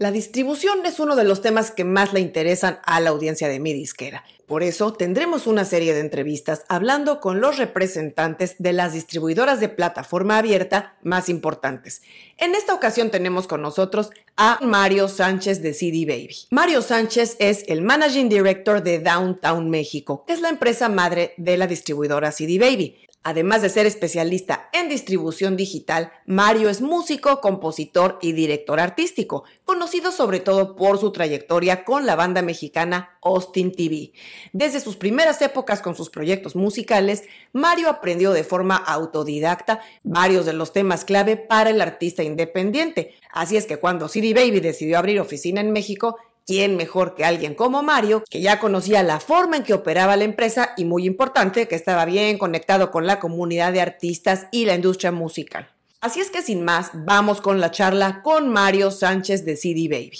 La distribución es uno de los temas que más le interesan a la audiencia de mi disquera. Por eso tendremos una serie de entrevistas hablando con los representantes de las distribuidoras de plataforma abierta más importantes. En esta ocasión tenemos con nosotros a Mario Sánchez de CD Baby. Mario Sánchez es el Managing Director de Downtown México, que es la empresa madre de la distribuidora CD Baby. Además de ser especialista en distribución digital, Mario es músico, compositor y director artístico, conocido sobre todo por su trayectoria con la banda mexicana Austin TV. Desde sus primeras épocas con sus proyectos musicales, Mario aprendió de forma autodidacta varios de los temas clave para el artista independiente. Así es que cuando CD Baby decidió abrir oficina en México, ¿Quién mejor que alguien como Mario, que ya conocía la forma en que operaba la empresa y muy importante, que estaba bien conectado con la comunidad de artistas y la industria musical? Así es que sin más, vamos con la charla con Mario Sánchez de CD Baby.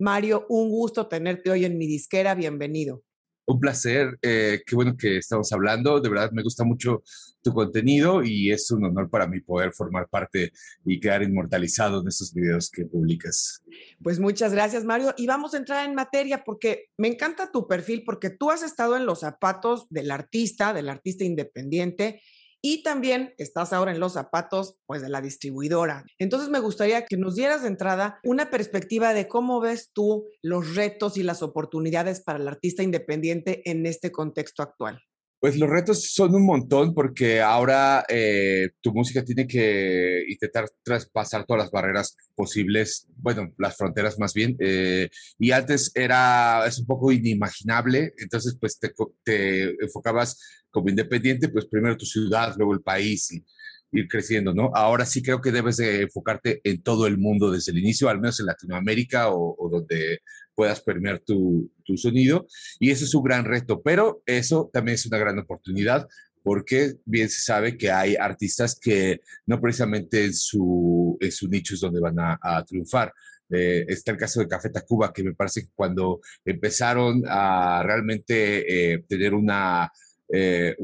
Mario, un gusto tenerte hoy en mi disquera, bienvenido. Un placer, eh, qué bueno que estamos hablando, de verdad me gusta mucho contenido y es un honor para mí poder formar parte y quedar inmortalizado en estos videos que publicas. Pues muchas gracias, Mario. Y vamos a entrar en materia porque me encanta tu perfil porque tú has estado en los zapatos del artista, del artista independiente y también estás ahora en los zapatos pues de la distribuidora. Entonces me gustaría que nos dieras de entrada una perspectiva de cómo ves tú los retos y las oportunidades para el artista independiente en este contexto actual. Pues los retos son un montón porque ahora eh, tu música tiene que intentar traspasar todas las barreras posibles, bueno, las fronteras más bien. Eh, y antes era, es un poco inimaginable, entonces pues te, te enfocabas como independiente, pues primero tu ciudad, luego el país y ir creciendo, ¿no? Ahora sí creo que debes de enfocarte en todo el mundo desde el inicio, al menos en Latinoamérica o, donde puedas permear tu, tu, sonido. Y eso es un gran reto, pero eso también es una gran oportunidad porque bien se sabe que hay artistas que no precisamente en su, en su nicho es donde van a, triunfar. Eh, está el caso de Café Tacuba, que me parece que cuando empezaron a realmente eh, tener una eh,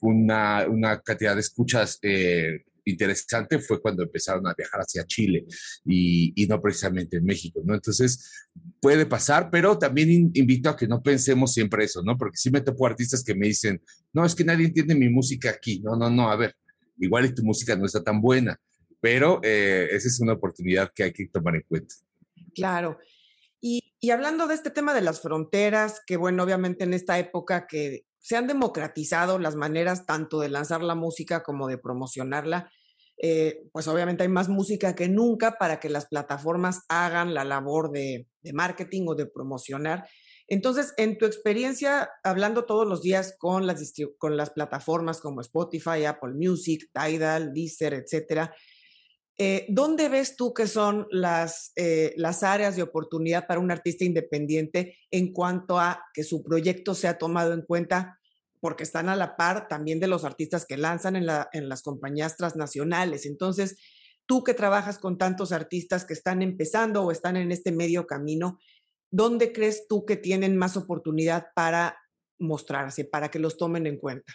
una, una, cantidad de escuchas interesante fue cuando empezaron a viajar hacia Chile y, no precisamente en México, ¿no? Entonces, puede pasar, pero también invito a que no pensemos siempre eso, ¿no? Porque sí me topo artistas que me dicen, no, es que nadie entiende mi música aquí. No, no, no, a ver, igual y tu música no está tan buena, pero eh, esa es una oportunidad que hay que tomar en cuenta. Claro. Y, hablando de este tema de las fronteras, que bueno, obviamente en esta época que se han democratizado las maneras tanto de lanzar la música como de promocionarla. Eh, pues obviamente hay más música que nunca para que las plataformas hagan la labor de, marketing o de promocionar. Entonces, en tu experiencia, hablando todos los días con las, con las plataformas como Spotify, Apple Music, Tidal, Deezer, etcétera, eh, ¿dónde ves tú que son las, eh, las áreas de oportunidad para un artista independiente en cuanto a que su proyecto sea tomado en cuenta? Porque están a la par también de los artistas que lanzan en, la, en las compañías transnacionales. Entonces, tú que trabajas con tantos artistas que están empezando o están en este medio camino, ¿dónde crees tú que tienen más oportunidad para mostrarse, para que los tomen en cuenta?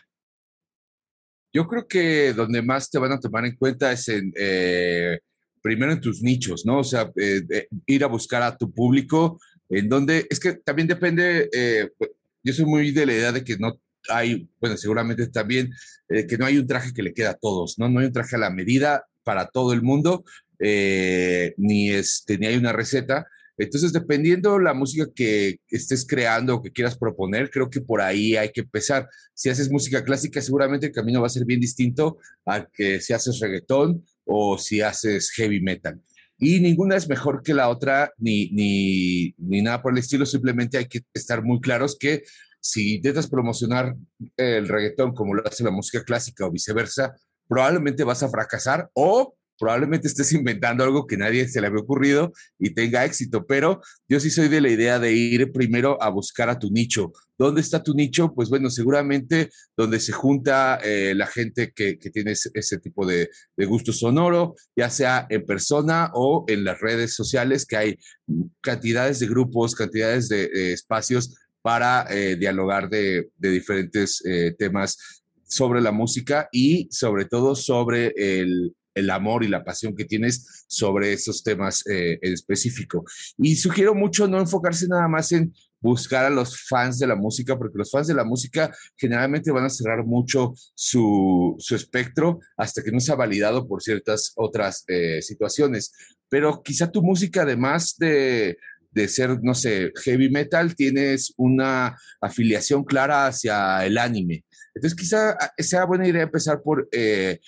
Yo creo que donde más te van a tomar en cuenta es en, eh, primero en tus nichos, ¿no? O sea, eh, ir a buscar a tu público, en donde, es que también depende, eh, pues, yo soy muy de la idea de que no hay, bueno, seguramente también, que no hay un traje que le queda a todos, ¿no? No hay un traje a la medida para todo el mundo, ni, este, ni hay una receta. Entonces, dependiendo la música que estés creando o que quieras proponer, creo que por ahí hay que empezar. Si haces música clásica, seguramente el camino va a ser bien distinto a que si haces reggaetón o si haces heavy metal. Y ninguna es mejor que la otra, ni, ni, ni nada por el estilo, simplemente hay que estar muy claros que si intentas promocionar el reggaetón como lo hace la música clásica o viceversa, probablemente vas a fracasar o probablemente estés inventando algo que nadie se le había ocurrido y tenga éxito, pero yo sí soy de la idea de ir primero a buscar a tu nicho. ¿Dónde está tu nicho? Pues bueno, seguramente donde se junta eh, la gente que, tiene ese, tipo de, gusto sonoro, ya sea en persona o en las redes sociales, que hay cantidades de grupos, cantidades de, espacios para eh, dialogar de, diferentes eh, temas sobre la música y sobre todo sobre el, el amor y la pasión que tienes sobre esos temas eh, en específico. Y sugiero mucho no enfocarse nada más en buscar a los fans de la música, porque los fans de la música generalmente van a cerrar mucho su, espectro hasta que no sea validado por ciertas otras eh, situaciones. Pero quizá tu música, además de, de ser, no sé, heavy metal, tienes una afiliación clara hacia el anime. Entonces quizá ah, sea buena idea empezar por, eh,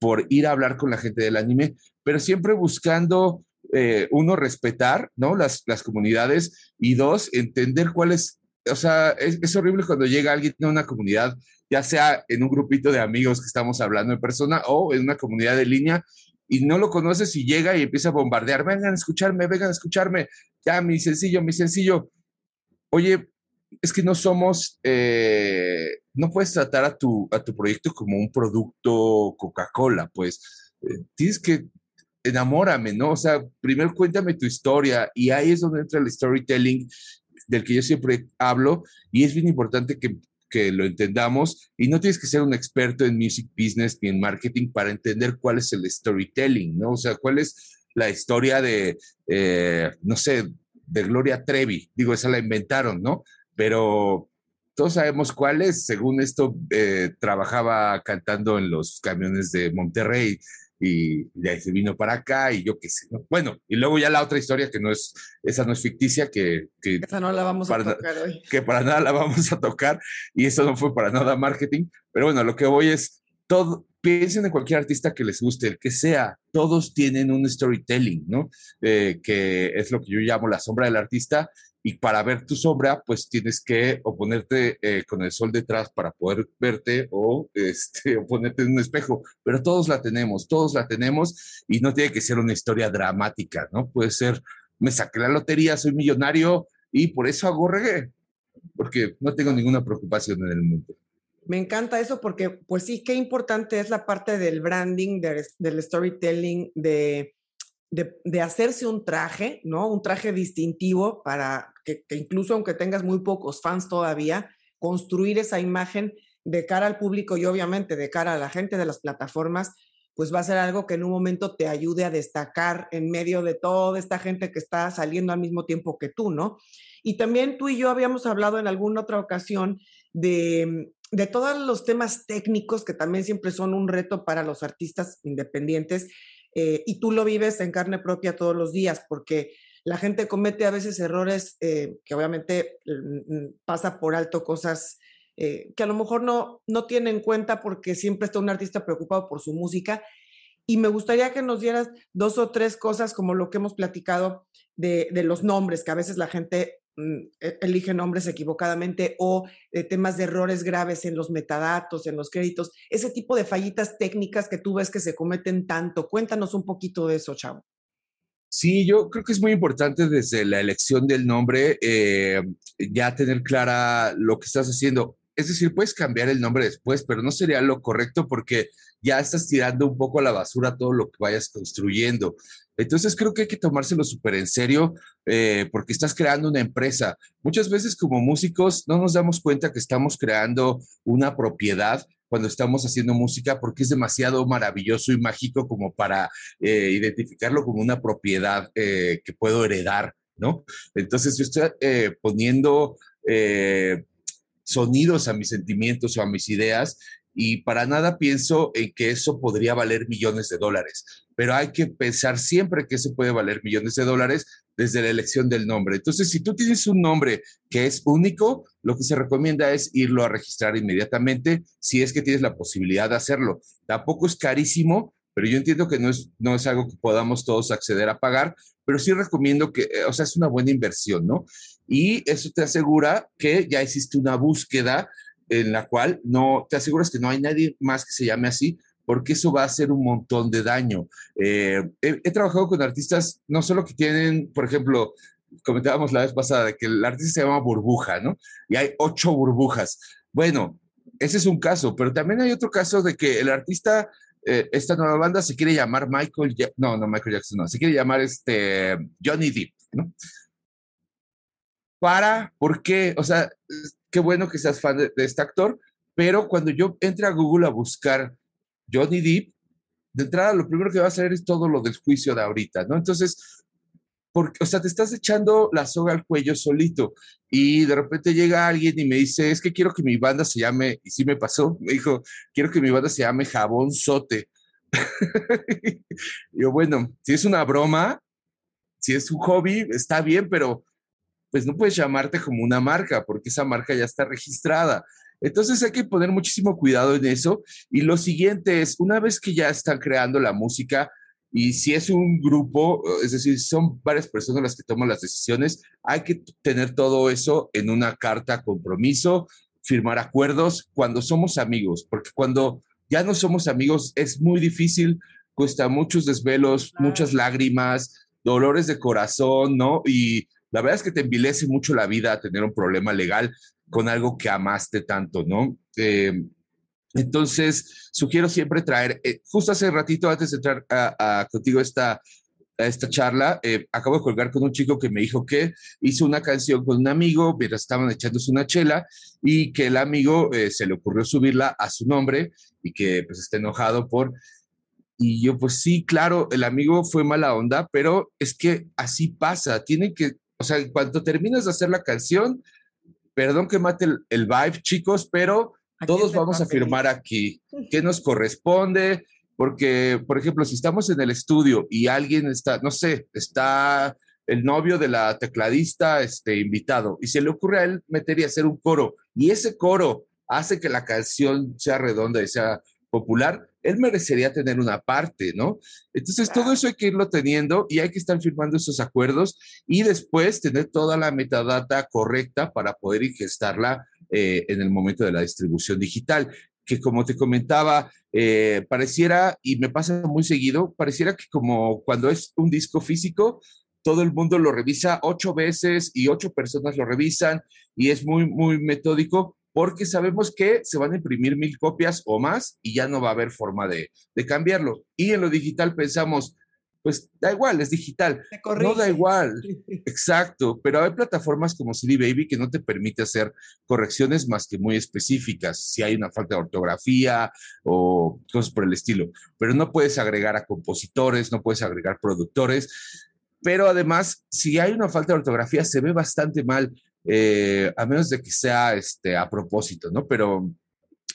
por ir a hablar con la gente del anime, pero siempre buscando, eh, uno, respetar, ¿no? Las, las comunidades y dos, entender cuál es, o sea, es, es horrible cuando llega alguien de una comunidad, ya sea en un grupito de amigos que estamos hablando en persona o en una comunidad de línea y no lo conoces y llega y empieza a bombardear, vengan a escucharme, vengan a escucharme, ya, mi sencillo, mi sencillo. Oye, es que no somos, eh, no puedes tratar a tu, a tu proyecto como un producto Coca-Cola, pues eh, tienes que enamórame, ¿no? O sea, primero cuéntame tu historia y ahí es donde entra el storytelling del que yo siempre hablo y es bien importante que que lo entendamos y no tienes que ser un experto en music business ni en marketing para entender cuál es el storytelling, ¿no? O sea, cuál es la historia de, eh, no sé, de Gloria Trevi. Digo, esa la inventaron, ¿no? Pero todos sabemos cuál es. Según esto, eh, trabajaba cantando en los camiones de Monterrey y de ahí se vino para acá y yo qué sé. Bueno, y luego ya la otra historia que no es, esa no es ficticia, que... que esa no la vamos a tocar hoy. Que para nada la vamos a tocar y eso no fue para nada marketing, pero bueno, lo que voy es, todo, piensen en cualquier artista que les guste, el que sea, todos tienen un storytelling, ¿no? Eh, que es lo que yo llamo la sombra del artista y para ver tu sombra, pues tienes que o ponerte eh, con el sol detrás para poder verte o, este, o ponerte en un espejo, pero todos la tenemos, todos la tenemos y no tiene que ser una historia dramática, ¿no? Puede ser, me saqué la lotería, soy millonario y por eso hago reggae, porque no tengo ninguna preocupación en el mundo. Me encanta eso porque, pues sí, qué importante es la parte del branding, del storytelling, de de, hacerse un traje, ¿no? Un traje distintivo para que, incluso aunque tengas muy pocos fans todavía, construir esa imagen de cara al público y obviamente de cara a la gente de las plataformas, pues va a ser algo que en un momento te ayude a destacar en medio de toda esta gente que está saliendo al mismo tiempo que tú, ¿no? Y también tú y yo habíamos hablado en alguna otra ocasión de, de todos los temas técnicos que también siempre son un reto para los artistas independientes eh, y tú lo vives en carne propia todos los días, porque la gente comete a veces errores eh, que obviamente mm, mm, pasa por alto cosas eh, que a lo mejor no, no tiene en cuenta porque siempre está un artista preocupado por su música. Y me gustaría que nos dieras dos o tres cosas como lo que hemos platicado de, de los nombres, que a veces la gente Mm, e, elige nombres equivocadamente o eh, temas de errores graves en los metadatos, en los créditos, ese tipo de fallitas técnicas que tú ves que se cometen tanto. Cuéntanos un poquito de eso, Chavo. Sí, yo creo que es muy importante desde la elección del nombre eh, ya tener clara lo que estás haciendo. Es decir, puedes cambiar el nombre después, pero no sería lo correcto porque ya estás tirando un poco a la basura todo lo que vayas construyendo. Entonces creo que hay que tomárselo súper en serio eh, porque estás creando una empresa. Muchas veces como músicos no nos damos cuenta que estamos creando una propiedad cuando estamos haciendo música porque es demasiado maravilloso y mágico como para eh, identificarlo como una propiedad eh, que puedo heredar, ¿no? Entonces yo estoy poniendo sonidos a mis sentimientos o a mis ideas y para nada pienso en que eso podría valer millones de dólares, pero hay que pensar siempre que eso puede valer millones de dólares desde la elección del nombre. Entonces, si tú tienes un nombre que es único, lo que se recomienda es irlo a registrar inmediatamente si es que tienes la posibilidad de hacerlo. Tampoco es carísimo, pero yo entiendo que no es, no es algo que podamos todos acceder a pagar, pero sí recomiendo que, eh, o sea, es una buena inversión, ¿no? Y eso te asegura que ya hiciste una búsqueda en la cual no te aseguras que no hay nadie más que se llame así, porque eso va a hacer un montón de daño. Eh, he, trabajado con artistas, no solo que tienen, por ejemplo, comentábamos la vez pasada, que el artista se llama burbuja, ¿no? Y hay ocho burbujas. Bueno, ese es un caso, pero también hay otro caso de que el artista, eh, esta nueva banda se quiere llamar Michael, no, no Michael Jackson, no, se quiere llamar este Johnny Depp, ¿no? Para, ¿por qué? O sea, qué bueno que seas fan de, este actor, pero cuando yo entré a Google a buscar Johnny Depp, de entrada lo primero que va a hacer es todo lo del juicio de ahorita, ¿no? Entonces, porque, o sea, te estás echando la soga al cuello solito y de repente llega alguien y me dice, es que quiero que mi banda se llame, y sí me pasó, me dijo, quiero que mi banda se llame Jabón Sote. yo, bueno, si es una broma, si es un hobby, está bien, pero pues no puedes llamarte como una marca porque esa marca ya está registrada. Entonces hay que poner muchísimo cuidado en eso. Y lo siguiente es, una vez que ya están creando la música, y si es un grupo, es decir, son varias personas las que toman las decisiones, hay que tener todo eso en una carta compromiso, firmar acuerdos cuando somos amigos, porque cuando ya no somos amigos es muy difícil, cuesta muchos desvelos, muchas lágrimas, dolores de corazón, ¿no? Y la verdad es que te envilece mucho la vida tener un problema legal con algo que amaste tanto, ¿no? Eh, entonces, sugiero siempre traer, eh, justo hace ratito antes de entrar a, contigo esta, a esta charla, eh, acabo de colgar con un chico que me dijo que hizo una canción con un amigo mientras estaban echándose una chela y que el amigo se le ocurrió subirla a su nombre y que pues está enojado por... Y yo pues sí, claro, el amigo fue mala onda, pero es que así pasa, tiene que, o sea, cuando terminas de hacer la canción, perdón que mate el, vibe, chicos, pero todos vamos a firmar aquí. Qué nos corresponde, porque, por ejemplo, si estamos en el estudio y alguien está, no sé, está el novio de la tecladista este, invitado y se le ocurre a él meter y hacer un coro y ese coro hace que la canción sea redonda y sea popular, él merecería tener una parte, ¿no? Entonces, todo eso hay que irlo teniendo y hay que estar firmando esos acuerdos y después tener toda la metadata correcta para poder ingestarla eh, en el momento de la distribución digital que como te comentaba, eh, pareciera, y me pasa muy seguido, pareciera que como cuando es un disco físico, todo el mundo lo revisa ocho veces y ocho personas lo revisan y es muy, muy metódico, porque sabemos que se van a imprimir mil copias o más y ya no va a haber forma de, cambiarlo. Y en lo digital pensamos, pues da igual, es digital. No da igual, exacto, pero hay plataformas como CD Baby que no te permite hacer correcciones más que muy específicas, si hay una falta de ortografía o cosas por el estilo, pero no puedes agregar a compositores, no puedes agregar productores, pero además, si hay una falta de ortografía, se ve bastante mal eh, a menos de que sea este, a propósito, ¿no? Pero,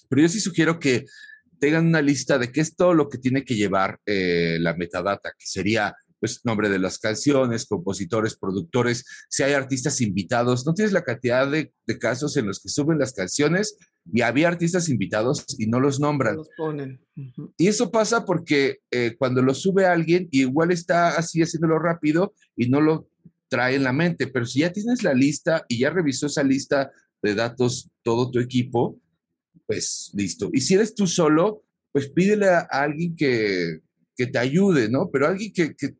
pero yo sí sugiero que tengan una lista de qué es todo lo que tiene que llevar eh, la metadata, que sería pues nombre de las canciones, compositores, productores, si hay artistas invitados, no tienes la cantidad de, casos en los que suben las canciones y había artistas invitados y no los nombran. Los ponen. Y eso pasa porque eh, cuando lo sube alguien, igual está así haciéndolo rápido y no lo trae en la mente, pero si ya tienes la lista y ya revisó esa lista de datos todo tu equipo, pues listo. Y si eres tú solo, pues pídele a, alguien que, que, te ayude, ¿no? Pero alguien que, que,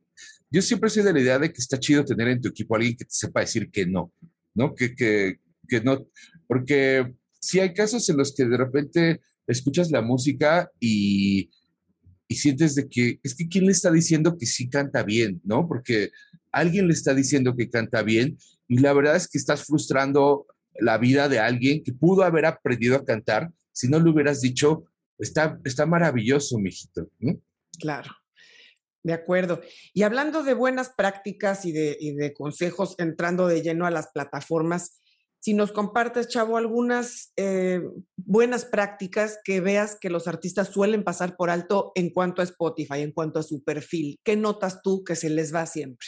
yo siempre soy de la idea de que está chido tener en tu equipo a alguien que te sepa decir que no, ¿no? Que, que, que no, porque si hay casos en los que de repente escuchas la música y, y sientes de que es que quién le está diciendo que sí canta bien, ¿no? Porque alguien le está diciendo que canta bien y la verdad es que estás frustrando la vida de alguien que pudo haber aprendido a cantar si no le hubieras dicho, está, está maravilloso, mijito. Claro. De acuerdo. Y hablando de buenas prácticas y de, consejos, entrando de lleno a las plataformas, si nos compartes, Chavo, algunas eh, buenas prácticas que veas que los artistas suelen pasar por alto en cuanto a Spotify, en cuanto a su perfil, ¿qué notas tú que se les va siempre?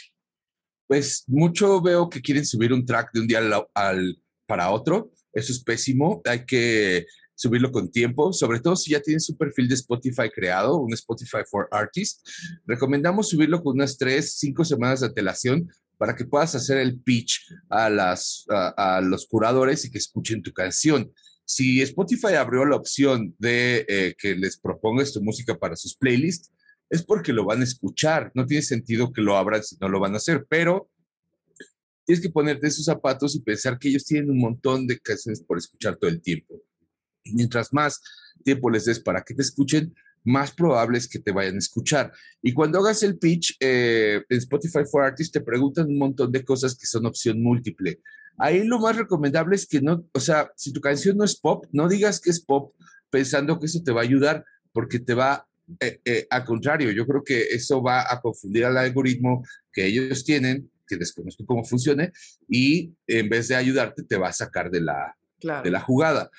Pues mucho veo que quieren subir un track de un día al, para otro. Eso es pésimo. Hay que subirlo con tiempo, sobre todo si ya tienes su perfil de Spotify creado, un Spotify for Artists. Recomendamos subirlo con unas tres, cinco semanas de antelación para que puedas hacer el pitch a, las, a, los curadores y que escuchen tu canción. Si Spotify abrió la opción de eh, que les propongas tu música para sus playlists, es porque lo van a escuchar. No tiene sentido que lo abran si no lo van a hacer, pero tienes que ponerte esos zapatos y pensar que ellos tienen un montón de canciones por escuchar todo el tiempo. Y mientras más tiempo les des para que te escuchen, más probable es que te vayan a escuchar. Y cuando hagas el pitch eh, en Spotify for Artists, te preguntan un montón de cosas que son opción múltiple. Ahí lo más recomendable es que no, o sea, si tu canción no es pop, no digas que es pop pensando que eso te va a ayudar, porque te va eh, eh, al contrario, yo creo que eso va a confundir al algoritmo que ellos tienen, que desconozco cómo funcione, y en vez de ayudarte, te va a sacar de la, de la jugada.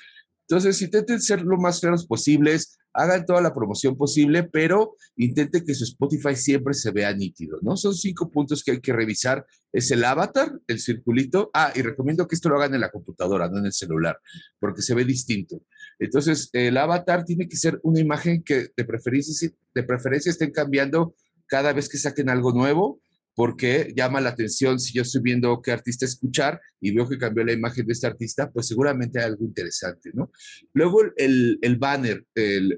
Entonces, intenten ser lo más claros posibles, hagan toda la promoción posible, pero intente que su Spotify siempre se vea nítido, ¿no? Son cinco puntos que hay que revisar. Es el avatar, el circulito. Ah, y recomiendo que esto lo hagan en la computadora, no en el celular, porque se ve distinto. Entonces, el avatar tiene que ser una imagen que de preferencia, estén cambiando cada vez que saquen algo nuevo porque llama la atención si yo estoy viendo qué artista escuchar y veo que cambió la imagen de este artista, pues seguramente hay algo interesante, ¿no? Luego el, el banner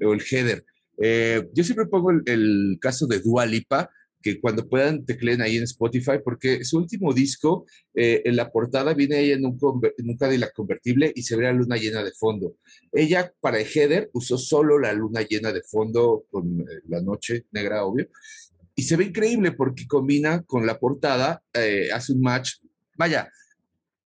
o el header. Eh, yo siempre pongo el, caso de Dua Lipa, que cuando puedan tecleen ahí en Spotify, porque su último disco, eh, en la portada viene ella en un, en un Cadillac convertible y se ve la luna llena de fondo. Ella para el header usó solo la luna llena de fondo con eh, la noche negra, obvio, y se ve increíble porque combina con la portada, eh, hace un match. Vaya,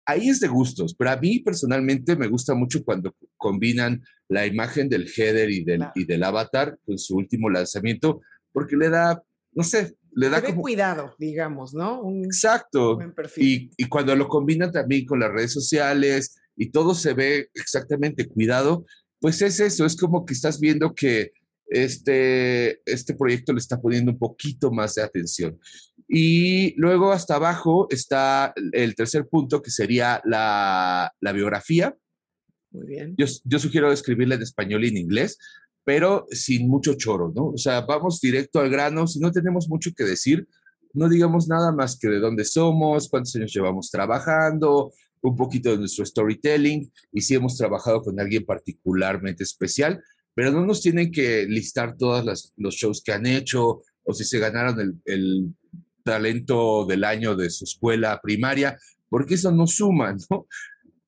ahí es de gustos, pero a mí personalmente me gusta mucho cuando combinan la imagen del header y del, y del avatar con su último lanzamiento, porque le da, no sé, le da como... cuidado, digamos, ¿no? Exacto. Y, y cuando lo combinan también con las redes sociales y todo se ve exactamente cuidado, pues es eso, es como que estás viendo que este, este proyecto le está poniendo un poquito más de atención. Y luego hasta abajo está el tercer punto, que sería la, biografía. Muy bien. Yo, yo sugiero escribirla en español y en inglés, pero sin mucho choro, ¿no? O sea, vamos directo al grano. Si no tenemos mucho que decir, no digamos nada más que de dónde somos, cuántos años llevamos trabajando, un poquito de nuestro storytelling y si hemos trabajado con alguien particularmente especial, pero no nos tienen que listar todos los shows que han hecho o si se ganaron el, talento del año de su escuela primaria, porque eso no suma, ¿no?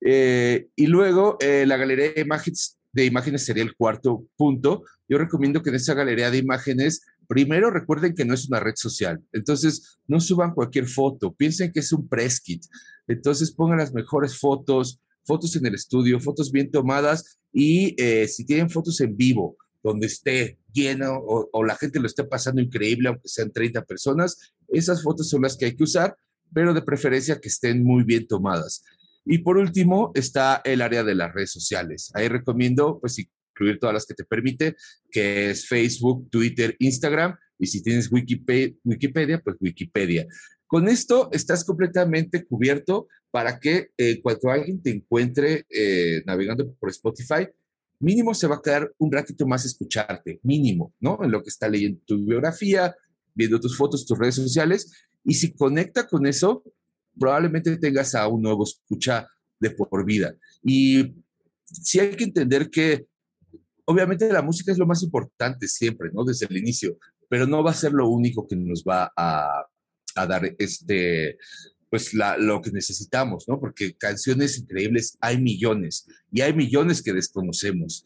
Eh, y luego eh, la galería de imágenes, de imágenes sería el cuarto punto. Yo recomiendo que en esa galería de imágenes, primero recuerden que no es una red social, entonces no suban cualquier foto, piensen que es un press kit, entonces pongan las mejores fotos, fotos en el estudio, fotos bien tomadas y eh, si tienen fotos en vivo, donde esté lleno o, la gente lo esté pasando increíble, aunque sean 30 personas, esas fotos son las que hay que usar, pero de preferencia que estén muy bien tomadas. Y por último está el área de las redes sociales. Ahí recomiendo pues incluir todas las que te permite, que es Facebook, Twitter, Instagram, y si tienes Wikipedia, Wikipedia pues Wikipedia. Con esto estás completamente cubierto para que eh, cuando alguien te encuentre eh, navegando por Spotify, mínimo se va a quedar un ratito más escucharte, mínimo, ¿no? En lo que está leyendo tu biografía, viendo tus fotos, tus redes sociales, y si conecta con eso, probablemente tengas a un nuevo escucha de por vida. Y sí hay que entender que obviamente la música es lo más importante siempre, ¿no? Desde el inicio, pero no va a ser lo único que nos va a, dar este, pues lo que necesitamos, ¿no? Porque canciones increíbles hay millones y hay millones que desconocemos.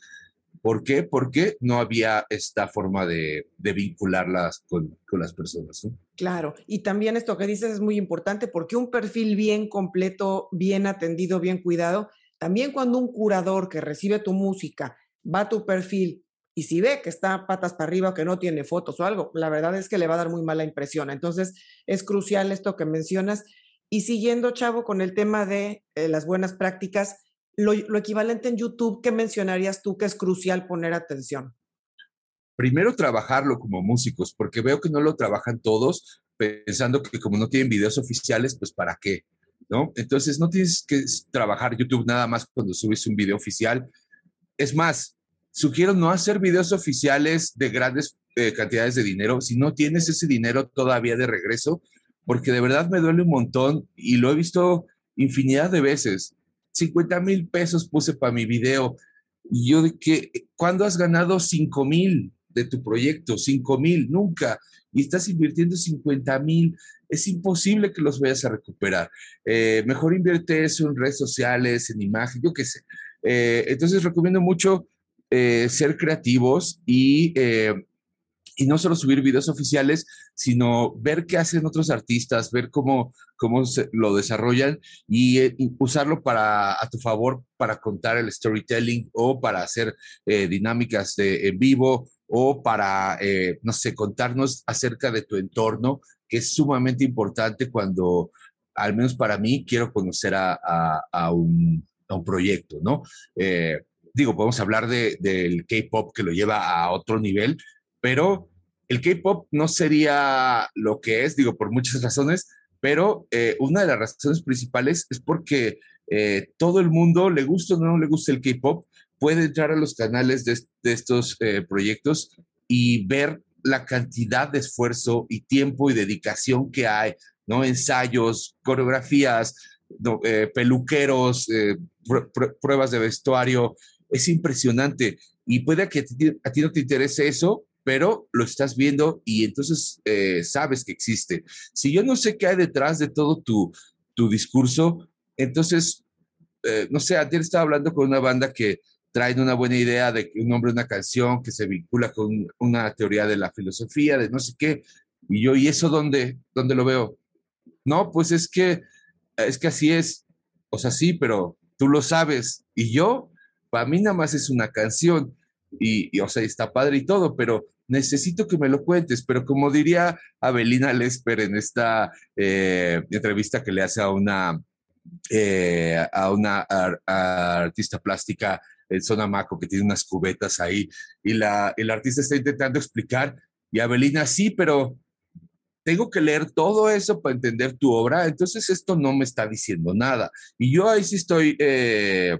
¿Por qué? Porque no había esta forma de, vincularlas con, las personas. Claro, y también esto que dices es muy importante porque un perfil bien completo, bien atendido, bien cuidado, también cuando un curador que recibe tu música va a tu perfil y si ve que está patas para arriba, que no tiene fotos o algo, la verdad es que le va a dar muy mala impresión. Entonces, es crucial esto que mencionas. Y siguiendo, Chavo, con el tema de eh, las buenas prácticas, lo, equivalente en YouTube, ¿qué mencionarías tú que es crucial poner atención? Primero, trabajarlo como músicos, porque veo que no lo trabajan todos, pensando que como no tienen videos oficiales, pues ¿para qué? ¿No? Entonces, no tienes que trabajar YouTube nada más cuando subes un video oficial. Es más, sugiero no hacer videos oficiales de grandes eh, cantidades de dinero si no tienes ese dinero todavía de regreso, porque de verdad me duele un montón y lo he visto infinidad de veces. 50 mil pesos puse para mi video. Y yo de que, ¿cuándo has ganado 5 mil de tu proyecto? 5 mil, nunca. Y estás invirtiendo 50 mil. Es imposible que los vayas a recuperar. Eh, mejor invierte eso en redes sociales, en imagen, yo qué sé. Eh, entonces recomiendo mucho eh, ser creativos y, y no solo subir videos oficiales, sino ver qué hacen otros artistas, ver cómo, cómo lo desarrollan eh, y, usarlo para, a tu favor para contar el storytelling o para hacer dinámicas de, en vivo o para, eh, no sé, contarnos acerca de tu entorno, que es sumamente importante cuando, al menos para mí, quiero conocer a, un, proyecto, ¿no? Eh, digo, podemos hablar del K-Pop que lo lleva a otro nivel, pero el K-Pop no sería lo que es, digo, por muchas razones, pero eh, una de las razones principales es porque eh, todo el mundo, le gusta o no le gusta el K-Pop, puede entrar a los canales de, estos eh, proyectos y ver la cantidad de esfuerzo y tiempo y dedicación que hay, ¿no? Ensayos, coreografías, peluqueros, pruebas de vestuario, es impresionante. Y puede que a ti no te interese eso, pero lo estás viendo y entonces eh, sabes que existe. Si yo no sé qué hay detrás de todo tu, tu discurso, entonces, eh, no sé, ayer estaba hablando con una banda que traen una buena idea de un nombre una canción que se vincula con una teoría de la filosofía, de no sé qué, y yo, ¿y eso dónde, dónde lo veo? No, pues es que, es que así es, o sea, sí, pero tú lo sabes, y yo, para mí nada más es una canción, y, o sea, está padre y todo, pero necesito que me lo cuentes. Pero como diría Abelina Lesper en esta eh, entrevista que le hace a una, eh, a una artista plástica en Zona Maco que tiene unas cubetas ahí y la, el artista está intentando explicar y Abelina sí, pero tengo que leer todo eso para entender tu obra, entonces esto no me está diciendo nada. Y yo ahí sí estoy eh,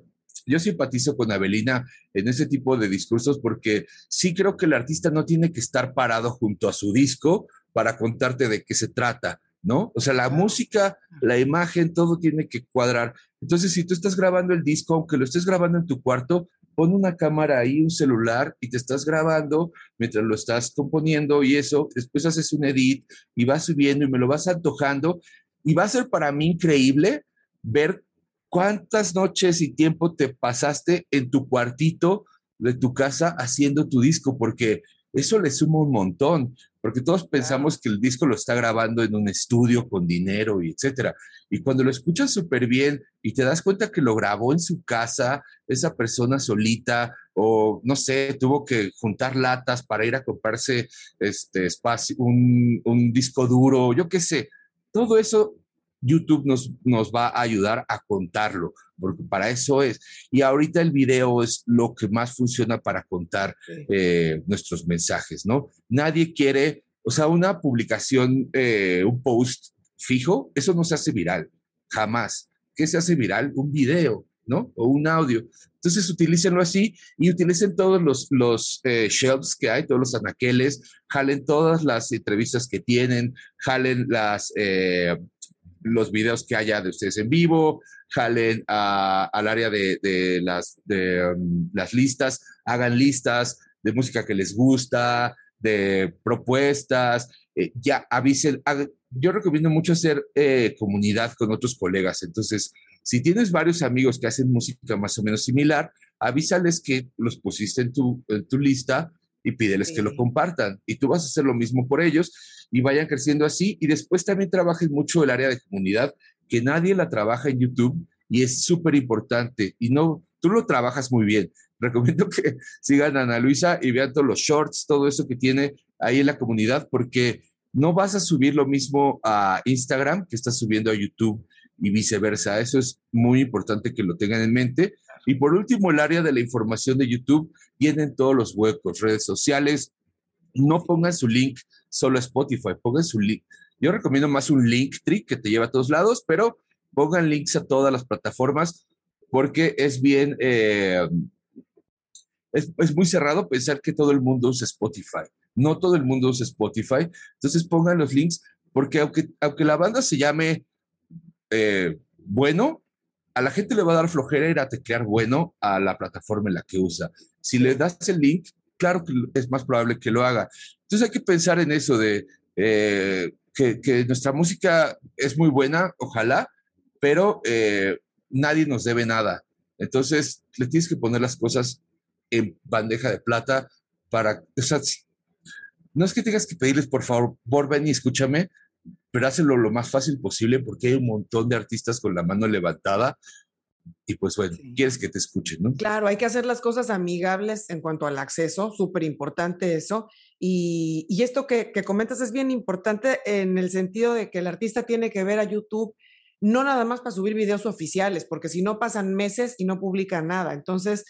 yo simpatizo con Avelina en ese tipo de discursos porque sí creo que el artista no tiene que estar parado junto a su disco para contarte de qué se trata, ¿no? O sea, la música, la imagen, todo tiene que cuadrar. Entonces, si tú estás grabando el disco, aunque lo estés grabando en tu cuarto, pon una cámara ahí, un celular y te estás grabando mientras lo estás componiendo y eso, después haces un edit y vas subiendo y me lo vas antojando y va a ser para mí increíble ver ¿Cuántas noches y tiempo te pasaste en tu cuartito de tu casa haciendo tu disco? Porque eso le suma un montón, porque todos pensamos que el disco lo está grabando en un estudio con dinero y etcétera. Y cuando lo escuchas súper bien y te das cuenta que lo grabó en su casa, esa persona solita, o no sé, tuvo que juntar latas para ir a comprarse este espacio, un, un disco duro, yo qué sé, todo eso YouTube nos, nos va a ayudar a contarlo, porque para eso es. Y ahorita el video es lo que más funciona para contar eh, nuestros mensajes, ¿no? Nadie quiere, o sea, una publicación, eh, un post fijo, eso no se hace viral, jamás. ¿Qué se hace viral? Un video, ¿no? O un audio. Entonces, utilícenlo así y utilicen todos los, los eh, shelves que hay, todos los anaqueles, jalen todas las entrevistas que tienen, jalen las, los videos que haya de ustedes en vivo, jalen al área de, las, de um, las listas, hagan listas de música que les gusta, de propuestas, eh, ya avisen. yo recomiendo mucho hacer eh, comunidad con otros colegas. Entonces, si tienes varios amigos que hacen música más o menos similar, avísales que los pusiste en tu lista y pídeles que lo compartan. Y tú vas a hacer lo mismo por ellos y vayan creciendo así. Y después también trabajes mucho el área de comunidad, que nadie la trabaja en YouTube y es súper importante. Y no, tú lo trabajas muy bien. Recomiendo que sigan a Ana Luisa y vean todos los shorts, todo eso que tiene ahí en la comunidad, porque no vas a subir lo mismo a Instagram que estás subiendo a YouTube y viceversa. Eso es muy importante que lo tengan en mente. Y por último, el área de la información de YouTube, tienen todos los huecos, redes sociales. No pongan su link solo a Spotify, pongan su link. Yo recomiendo más un link trick que te lleva a todos lados, pero pongan links a todas las plataformas porque es bien, eh, es, es, muy cerrado pensar que todo el mundo usa Spotify. No todo el mundo usa Spotify. Entonces pongan los links porque aunque, aunque la banda se llame eh, bueno, a la gente le va a dar flojera ir a teclear bueno a la plataforma en la que usa. Si le das el link, claro que es más probable que lo haga. Entonces hay que pensar en eso de eh, que, nuestra música es muy buena, ojalá, pero eh, nadie nos debe nada. Entonces le tienes que poner las cosas en bandeja de plata para, o sea, no es que tengas que pedirles, por favor, ven y escúchame, pero hácelo lo más fácil posible porque hay un montón de artistas con la mano levantada y pues bueno, quieres que te escuchen, ¿no? Claro, hay que hacer las cosas amigables en cuanto al acceso, súper importante eso. Y, y esto que, que, comentas es bien importante en el sentido de que el artista tiene que ver a YouTube no nada más para subir videos oficiales, porque si no pasan meses y no publican nada. Entonces,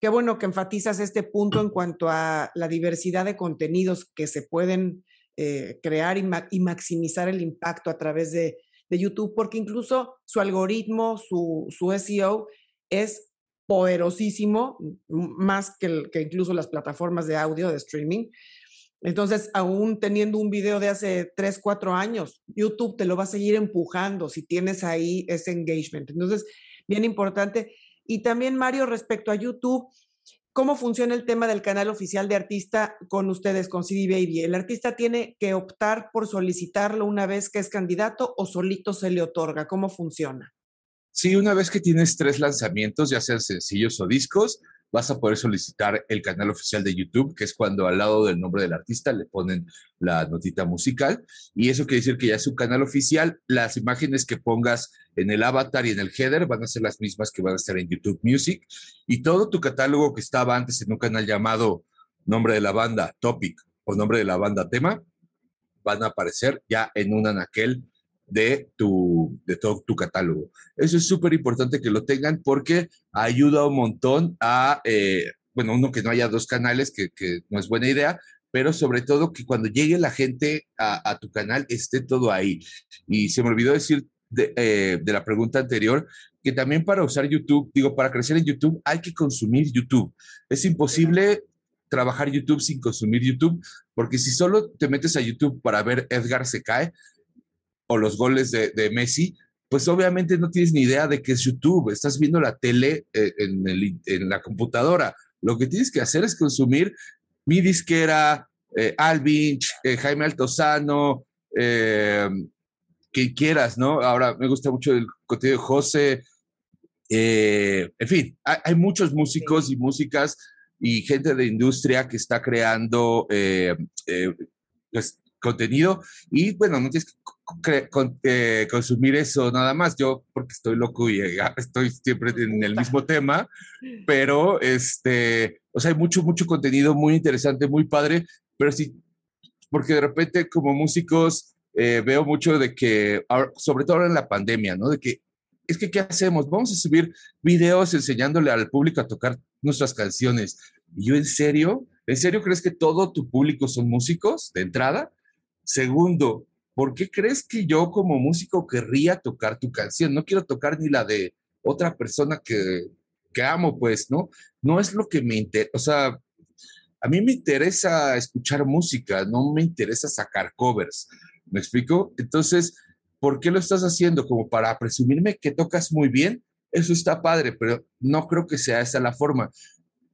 qué bueno que enfatizas este punto en cuanto a la diversidad de contenidos que se pueden eh, crear y, ma y maximizar el impacto a través de, de YouTube, porque incluso su algoritmo, su, su SEO es poderosísimo, más que, que, incluso las plataformas de audio, de streaming. Entonces, aún teniendo un video de hace 3, 4 años, YouTube te lo va a seguir empujando si tienes ahí ese engagement. Entonces, bien importante. Y también, Mario, respecto a YouTube, ¿Cómo funciona el tema del canal oficial de artista con ustedes, con CD Baby? ¿El artista tiene que optar por solicitarlo una vez que es candidato o solito se le otorga? ¿Cómo funciona? Sí, una vez que tienes tres lanzamientos, ya sean sencillos o discos, vas a poder solicitar el canal oficial de YouTube, que es cuando al lado del nombre del artista le ponen la notita musical. Y eso quiere decir que ya es un canal oficial. Las imágenes que pongas en el avatar y en el header van a ser las mismas que van a estar en YouTube Music. Y todo tu catálogo que estaba antes en un canal llamado nombre de la banda Topic o nombre de la banda Tema, van a aparecer ya en un anaquel de, tu, de todo tu catálogo. Eso es súper importante que lo tengan porque ayuda un montón a, eh, bueno, uno que no haya dos canales, que, que, no es buena idea, pero sobre todo que cuando llegue la gente a, a tu canal esté todo ahí. Y se me olvidó decir de, eh, de, la pregunta anterior, que también para usar YouTube, digo, para crecer en YouTube hay que consumir YouTube. Es imposible trabajar YouTube sin consumir YouTube, porque si solo te metes a YouTube para ver Edgar se cae, o los goles de, de, Messi, pues obviamente no tienes ni idea de qué es YouTube, estás viendo la tele eh, en, el, en, la computadora. Lo que tienes que hacer es consumir mi disquera, eh, Alvin, eh, Jaime Altozano, eh, quien quieras, ¿no? Ahora me gusta mucho el contenido de José, en fin, hay, hay, muchos músicos y músicas y gente de industria que está creando pues, contenido y bueno, no tienes que con, eh, consumir eso nada más. Yo, porque estoy loco y eh, estoy siempre en el mismo tema, pero este, o sea, hay mucho, mucho contenido muy interesante, muy padre, pero sí, porque de repente como músicos eh, veo mucho de que, sobre todo ahora en la pandemia, ¿no? De que es que, ¿qué hacemos? Vamos a subir videos enseñándole al público a tocar nuestras canciones. Y yo, ¿en serio? ¿En serio crees que todo tu público son músicos de entrada? Segundo, ¿por qué crees que yo como músico querría tocar tu canción? No quiero tocar ni la de otra persona que, que amo, pues, ¿no? No es lo que me interesa, o sea, a mí me interesa escuchar música, no me interesa sacar covers, ¿me explico? Entonces, ¿por qué lo estás haciendo? ¿Como para presumirme que tocas muy bien? Eso está padre, pero no creo que sea esa la forma.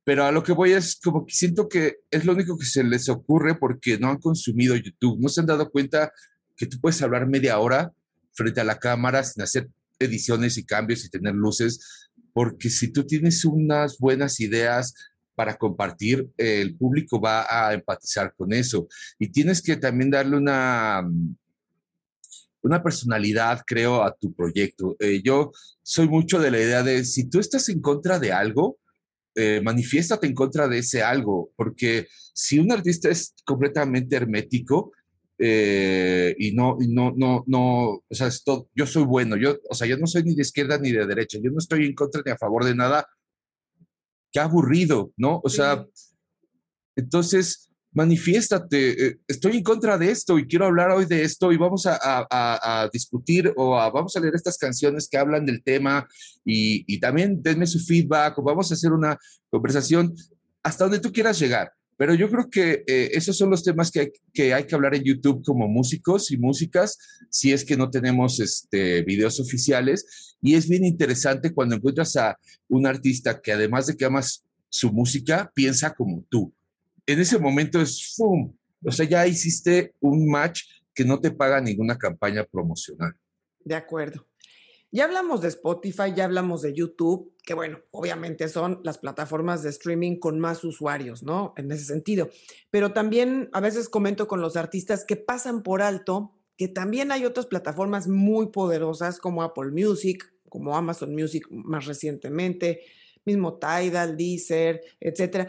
Pero a lo que voy es como que siento que es lo único que se les ocurre porque no han consumido YouTube, no se han dado cuenta que tú puedes hablar media hora frente a la cámara sin hacer ediciones y cambios y tener luces, porque si tú tienes unas buenas ideas para compartir, el público va a empatizar con eso. Y tienes que también darle una, una personalidad, creo, a tu proyecto. Eh, yo soy mucho de la idea de si tú estás en contra de algo, eh, manifiéstate en contra de ese algo, porque si un artista es completamente hermético, eh, y no, y no, no, no, o sea, esto, yo soy bueno, yo, o sea, yo no soy ni de izquierda ni de derecha, yo no estoy en contra ni a favor de nada. Qué aburrido, ¿no? O sea, entonces, manifiéstate, eh, estoy en contra de esto y quiero hablar hoy de esto y vamos a, a, a discutir o a, vamos a leer estas canciones que hablan del tema y, y también denme su feedback o vamos a hacer una conversación hasta donde tú quieras llegar. Pero yo creo que eh, esos son los temas que hay, que hay, que hablar en YouTube como músicos y músicas, si es que no tenemos este, videos oficiales. Y es bien interesante cuando encuentras a un artista que además de que amas su música, piensa como tú. En ese momento es, ¡fum! O sea, ya hiciste un match que no te paga ninguna campaña promocional. De acuerdo. Ya hablamos de Spotify, ya hablamos de YouTube, que bueno, obviamente son las plataformas de streaming con más usuarios, ¿no? En ese sentido. Pero también a veces comento con los artistas que pasan por alto que también hay otras plataformas muy poderosas como Apple Music, como Amazon Music más recientemente, mismo Tidal, Deezer, etcétera.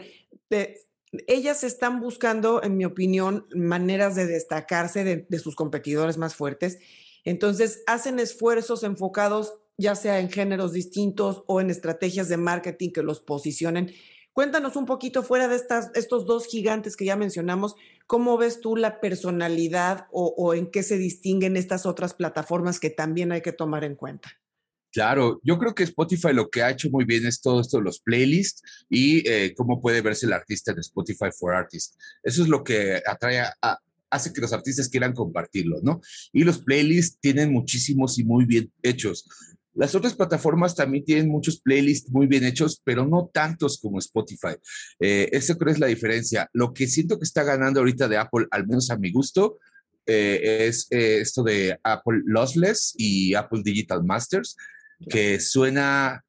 ellas están buscando, en mi opinión, maneras de destacarse de, de sus competidores más fuertes. Entonces, hacen esfuerzos enfocados ya sea en géneros distintos o en estrategias de marketing que los posicionen. Cuéntanos un poquito fuera de estas, estos dos gigantes que ya mencionamos, ¿cómo ves tú la personalidad o, en qué se distinguen estas otras plataformas que también hay que tomar en cuenta? Claro, yo creo que Spotify lo que ha hecho muy bien es todo esto, los playlists y eh, cómo puede verse el artista en Spotify for Artists. Eso es lo que atrae a, hace que los artistas quieran compartirlo, ¿no? Y los playlists tienen muchísimos y muy bien hechos. Las otras plataformas también tienen muchos playlists muy bien hechos, pero no tantos como Spotify. Eh, eso creo es la diferencia. Lo que siento que está ganando ahorita de Apple, al menos a mi gusto, eh, es eh, esto de Apple Lossless y Apple Digital Masters, que suena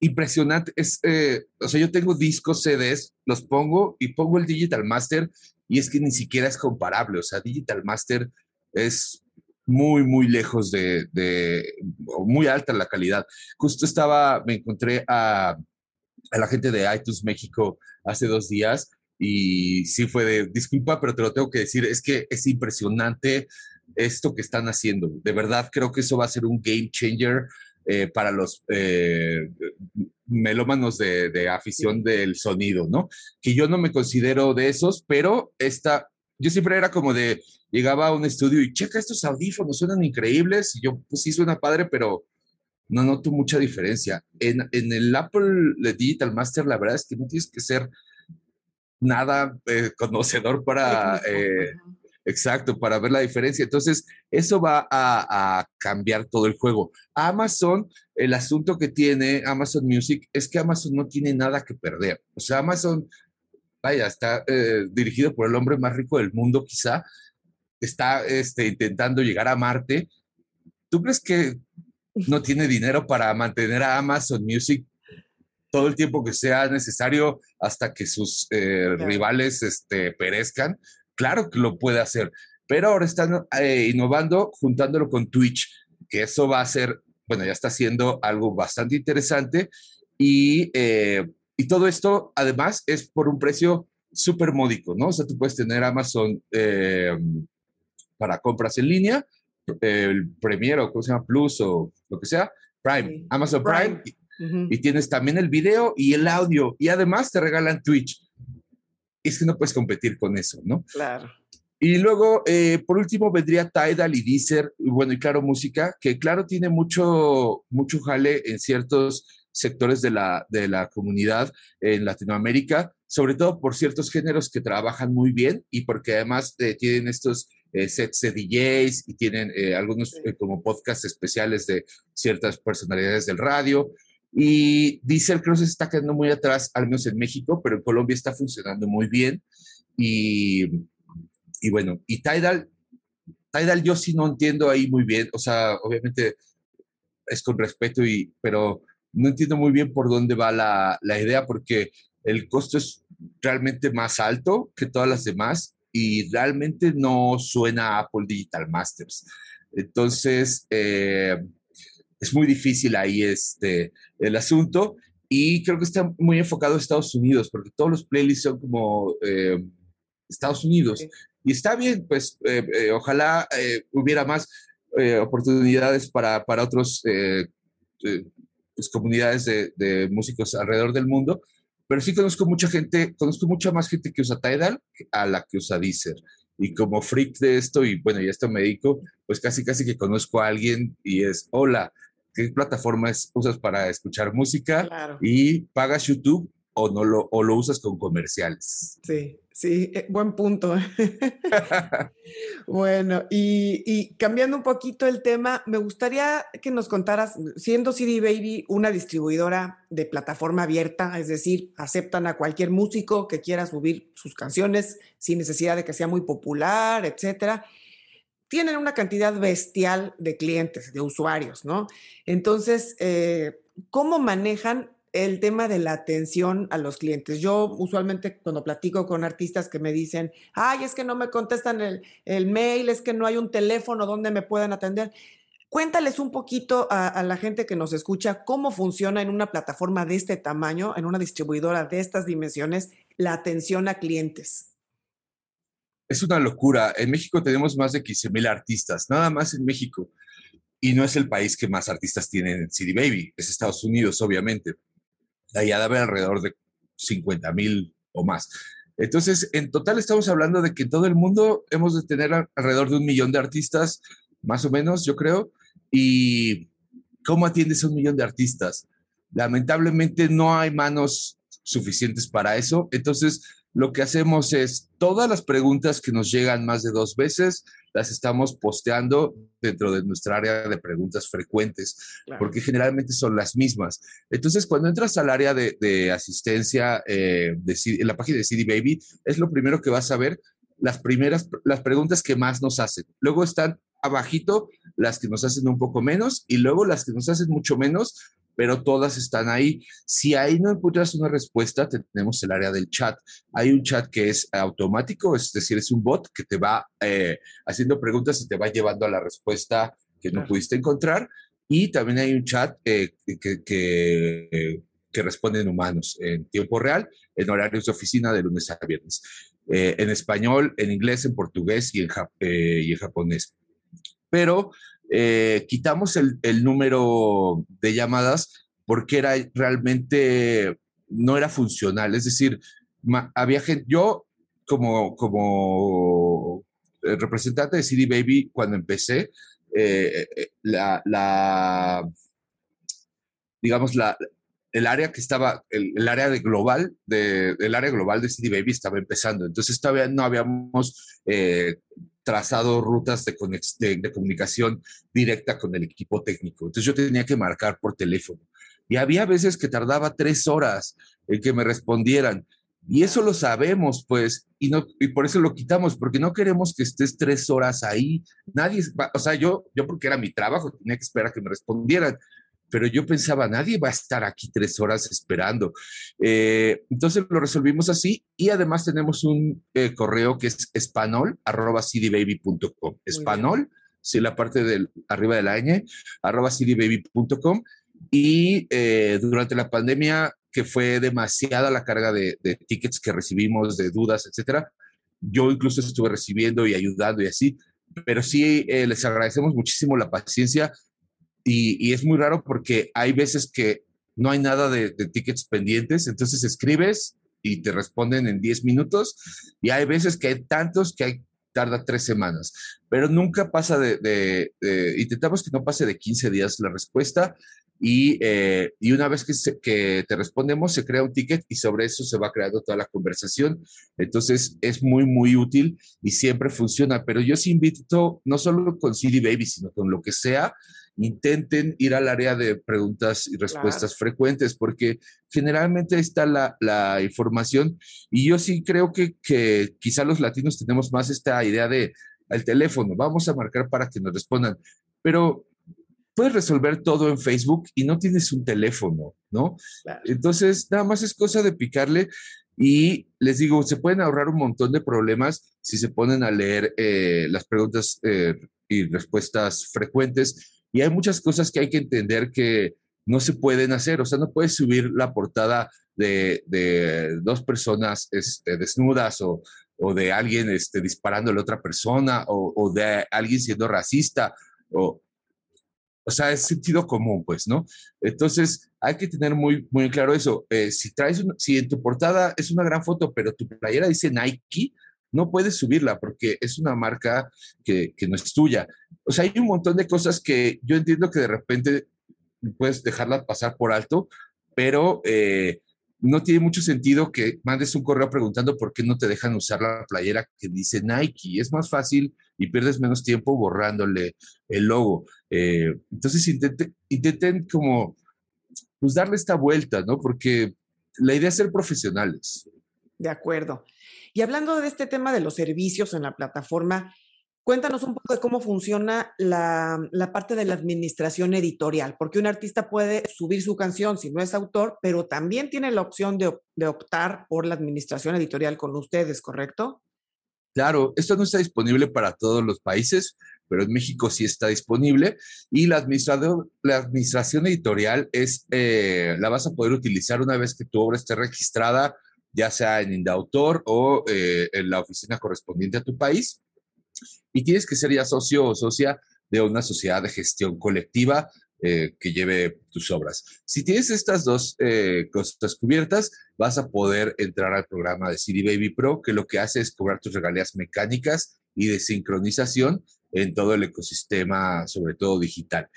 impresionante. Es, o sea, yo tengo discos CDs, los pongo y pongo el Digital Master y es que ni siquiera es comparable. O sea, Digital Master es muy, muy lejos de, de muy alta la calidad. Justo estaba, me encontré a, a la gente de iTunes México hace dos días y sí fue de, disculpa, pero te lo tengo que decir, es que es impresionante esto que están haciendo. De verdad, creo que eso va a ser un game changer eh, para los eh, melómanos de, de, afición del sonido, ¿no? Que yo no me considero de esos, pero esta, yo siempre era como de, llegaba a un estudio y checa estos audífonos, suenan increíbles. Y yo, pues sí, suena padre, pero no noto mucha diferencia. En, en el Apple Digital Master, la verdad es que no tienes que ser nada eh, conocedor para, eh, exacto, para ver la diferencia. Entonces, eso va a, a, cambiar todo el juego. Amazon, el asunto que tiene Amazon Music es que Amazon no tiene nada que perder. O sea, Amazon, vaya, está eh, dirigido por el hombre más rico del mundo, quizá, está este, intentando llegar a Marte, ¿tú crees que no tiene dinero para mantener a Amazon Music todo el tiempo que sea necesario hasta que sus eh, rivales este, perezcan? Claro que lo puede hacer, pero ahora están eh, innovando juntándolo con Twitch, que eso va a ser, bueno, ya está haciendo algo bastante interesante y, eh, y todo esto además es por un precio súper módico, ¿no? O sea, tú puedes tener Amazon para compras en línea, el Premier o ¿cómo se llama? Plus o lo que sea, Prime, Amazon Prime, y, tienes también el video y el audio y además te regalan Twitch. Es que no puedes competir con eso, ¿no? Claro. Y luego, eh, por último, vendría Tidal y Deezer, y bueno, y claro, música, que claro tiene mucho, mucho jale en ciertos sectores de la, de la comunidad en Latinoamérica, sobre todo por ciertos géneros que trabajan muy bien y porque además eh, tienen estos eh, sets de DJs y tienen eh, algunos como podcasts especiales de ciertas personalidades del radio. Y Diesel creo que se está quedando muy atrás, al menos en México, pero en Colombia está funcionando muy bien. Y, y bueno, y Tidal, Tidal yo sí no entiendo ahí muy bien, o sea, obviamente es con respeto, y, pero no entiendo muy bien por dónde va la, la idea, porque el costo es realmente más alto que todas las demás y realmente no suena a Apple Digital Masters. Entonces, eh, es muy difícil ahí este, el asunto y creo que está muy enfocado a Estados Unidos, porque todos los playlists son como eh, Estados Unidos. Y está bien, pues eh, ojalá hubiera más oportunidades para, para otras pues, comunidades de, de músicos alrededor del mundo, pero sí conozco mucha gente, conozco mucha más gente que usa Tidal a la que usa Deezer. Y como freak de esto, y bueno, ya esto me dedico, pues casi casi que conozco a alguien y es, hola, ¿qué plataforma usas para escuchar música? Y pagas YouTube o, no lo, o lo usas con comerciales. Sí, sí, eh, buen punto. bueno, y, cambiando un poquito el tema, me gustaría que nos contaras, siendo CD Baby una distribuidora de plataforma abierta, es decir, aceptan a cualquier músico que quiera subir sus canciones sin necesidad de que sea muy popular, etcétera tienen una cantidad bestial de clientes, de usuarios, ¿no? Entonces, eh, ¿cómo manejan el tema de la atención a los clientes. Yo usualmente cuando platico con artistas que me dicen, ay, es que no me contestan el, mail, es que no hay un teléfono donde me puedan atender. Cuéntales un poquito a, la gente que nos escucha cómo funciona en una plataforma de este tamaño, en una distribuidora de estas dimensiones, la atención a clientes. Es una locura. En México tenemos más de 15 mil artistas, nada más en México. Y no es el país que más artistas tiene en CD Baby, es Estados Unidos, obviamente. Allá debe alrededor de 50 mil o más. Entonces, en total estamos hablando de que en todo el mundo hemos de tener alrededor de un millón de artistas, más o menos, yo creo. ¿Y cómo atiendes a un millón de artistas? Lamentablemente no hay manos suficientes para eso. Entonces, lo que hacemos es todas las preguntas que nos llegan más de dos veces, las estamos posteando dentro de nuestra área de preguntas frecuentes, porque generalmente son las mismas. Entonces, cuando entras al área de, asistencia eh, de, en la página de CD Baby, es lo primero que vas a ver, las primeras, las preguntas que más nos hacen. Luego están abajito las que nos hacen un poco menos y luego las que nos hacen mucho menos, pero todas están ahí. Si ahí no encuentras una respuesta, tenemos el área del chat. Hay un chat que es automático, es decir, es un bot que te va eh, haciendo preguntas y te va llevando a la respuesta que no pudiste encontrar. Y también hay un chat eh, que, que, que, responden humanos en tiempo real, en horarios de oficina de lunes a viernes. Eh, en español, en inglés, en portugués y en, y en japonés. Pero eh, quitamos el, número de llamadas porque era realmente, no era funcional. Es decir, había gente, yo como, como eh, representante de CD Baby, cuando empecé, eh, la, digamos, la, el área que estaba, el, área de global, de, el área global de CD Baby estaba empezando. Entonces todavía no habíamos trazado rutas de, de, comunicación directa con el equipo técnico. Entonces yo tenía que marcar por teléfono. Y había veces que tardaba tres horas en que me respondieran. Y eso lo sabemos, pues, y, no, y por eso lo quitamos, porque no queremos que estés tres horas ahí. Nadie, o sea, yo, yo porque era mi trabajo, tenía que esperar a que me respondieran pero yo pensaba, nadie va a estar aquí tres horas esperando. Eh, entonces lo resolvimos así y además tenemos un eh, correo que es espanol arroba cdbaby.com. Espanol, sí, la parte del arriba de la ñ, arroba cdbaby.com. Y eh, durante la pandemia, que fue demasiada la carga de, de tickets que recibimos, de dudas, etcétera, yo incluso estuve recibiendo y ayudando y así, pero sí les agradecemos muchísimo la paciencia y, es muy raro porque hay veces que no hay nada de, tickets pendientes, entonces escribes y te responden en 10 minutos y hay veces que hay tantos que hay, tarda tres semanas, pero nunca pasa de, intentamos que no pase de 15 días la respuesta y, eh, y una vez que, que, te respondemos se crea un ticket y sobre eso se va creando toda la conversación. Entonces es muy, muy útil y siempre funciona, pero yo sí invito, no solo con CD Baby, sino con lo que sea, intenten ir al área de preguntas y respuestas frecuentes, porque generalmente ahí está la, la, información. Y yo sí creo que, que quizá los latinos tenemos más esta idea de el teléfono, vamos a marcar para que nos respondan, pero puedes resolver todo en Facebook y no tienes un teléfono, ¿no? Entonces, nada más es cosa de picarle y les digo, se pueden ahorrar un montón de problemas si se ponen a leer eh, las preguntas eh, y respuestas frecuentes y hay muchas cosas que hay que entender que no se pueden hacer. O sea, no puedes subir la portada de, dos personas este, desnudas o, de alguien este, disparándole a otra persona o, de alguien siendo racista. O, o sea, es sentido común, pues, ¿no? Entonces, hay que tener muy, muy claro eso. Eh, si traes, si en tu portada es una gran foto, pero tu playera dice Nike, no puedes subirla porque es una marca que, no es tuya. O sea, hay un montón de cosas que yo entiendo que de repente puedes dejarla pasar por alto, pero eh, no tiene mucho sentido que mandes un correo preguntando por qué no te dejan usar la playera que dice Nike. Es más fácil y pierdes menos tiempo borrándole el logo. Eh, entonces intenten, como pues darle esta vuelta, ¿no? Porque la idea es ser profesionales. De acuerdo. Y hablando de este tema de los servicios en la plataforma, cuéntanos un poco de cómo funciona la, parte de la administración editorial, porque un artista puede subir su canción si no es autor, pero también tiene la opción de, optar por la administración editorial con ustedes, ¿correcto? Claro, esto no está disponible para todos los países, pero en México sí está disponible. Y la, la administración editorial es, eh, la vas a poder utilizar una vez que tu obra esté registrada, ya sea en Indautor o eh, en la oficina correspondiente a tu país. Y tienes que ser ya socio o socia de una sociedad de gestión colectiva eh, que lleve tus obras. Si tienes estas dos eh, cosas cubiertas, vas a poder entrar al programa de CD Baby Pro, que lo que hace es cobrar tus regalías mecánicas y de sincronización en todo el ecosistema, sobre todo digital.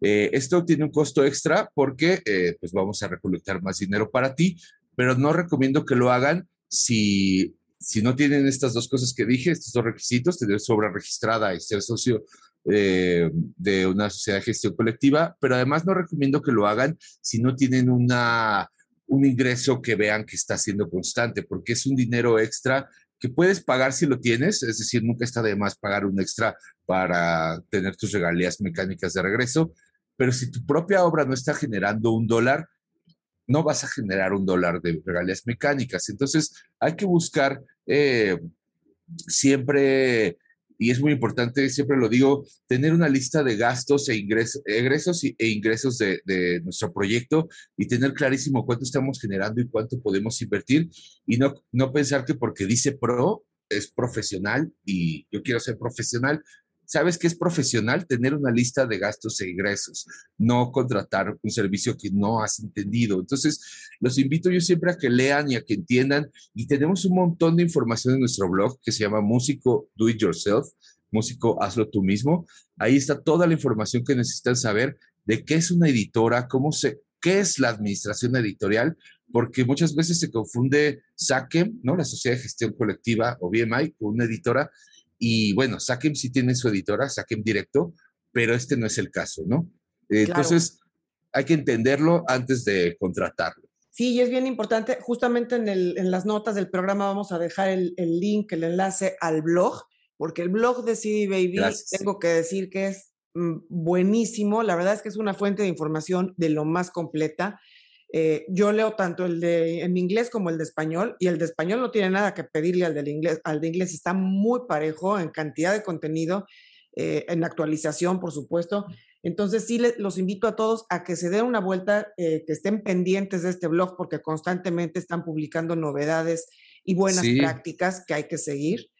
Eh, esto tiene un costo extra porque pues vamos a recolectar más dinero para ti, pero no recomiendo que lo hagan si, si no tienen estas dos cosas que dije, estos dos requisitos, tener su obra registrada y ser socio eh, de una sociedad de gestión colectiva, pero además no recomiendo que lo hagan si no tienen una, un ingreso que vean que está siendo constante, porque es un dinero extra que puedes pagar si lo tienes, es decir, nunca está de más pagar un extra para tener tus regalías mecánicas de regreso, pero si tu propia obra no está generando un dólar, no vas a generar un dólar de regalías mecánicas. Entonces, hay que buscar eh, siempre y es muy importante, siempre lo digo, tener una lista de gastos e ingresos, e ingresos de, nuestro proyecto y tener clarísimo cuánto estamos generando y cuánto podemos invertir y no, no pensar que porque dice pro es profesional y yo quiero ser profesional, sabes que es profesional tener una lista de gastos e ingresos, no contratar un servicio que no has entendido. Entonces, los invito yo siempre a que lean y a que entiendan. Y tenemos un montón de información en nuestro blog que se llama Músico Do It Yourself, Músico Hazlo Tú Mismo. Ahí está toda la información que necesitan saber de qué es una editora, cómo se, qué es la administración editorial, porque muchas veces se confunde SACEM, ¿no? La Sociedad de Gestión Colectiva o BMI, con una editora, y bueno, Sakem sí tiene su editora, Sakem Directo, pero este no es el caso, ¿no? Entonces, hay que entenderlo antes de contratarlo. Sí, y es bien importante. Justamente en, el, en las notas del programa vamos a dejar el, el, link, el enlace al blog, porque el blog de CD Baby, tengo que decir que es mm, buenísimo. La verdad es que es una fuente de información de lo más completa. Eh, yo leo tanto el de en inglés como el de español y el de español no tiene nada que pedirle al del inglés, al de inglés está muy parejo en cantidad de contenido, eh, en actualización, por supuesto. Entonces sí los invito a todos a que se den una vuelta, eh, que estén pendientes de este blog porque constantemente están publicando novedades y buenas prácticas que hay que seguir.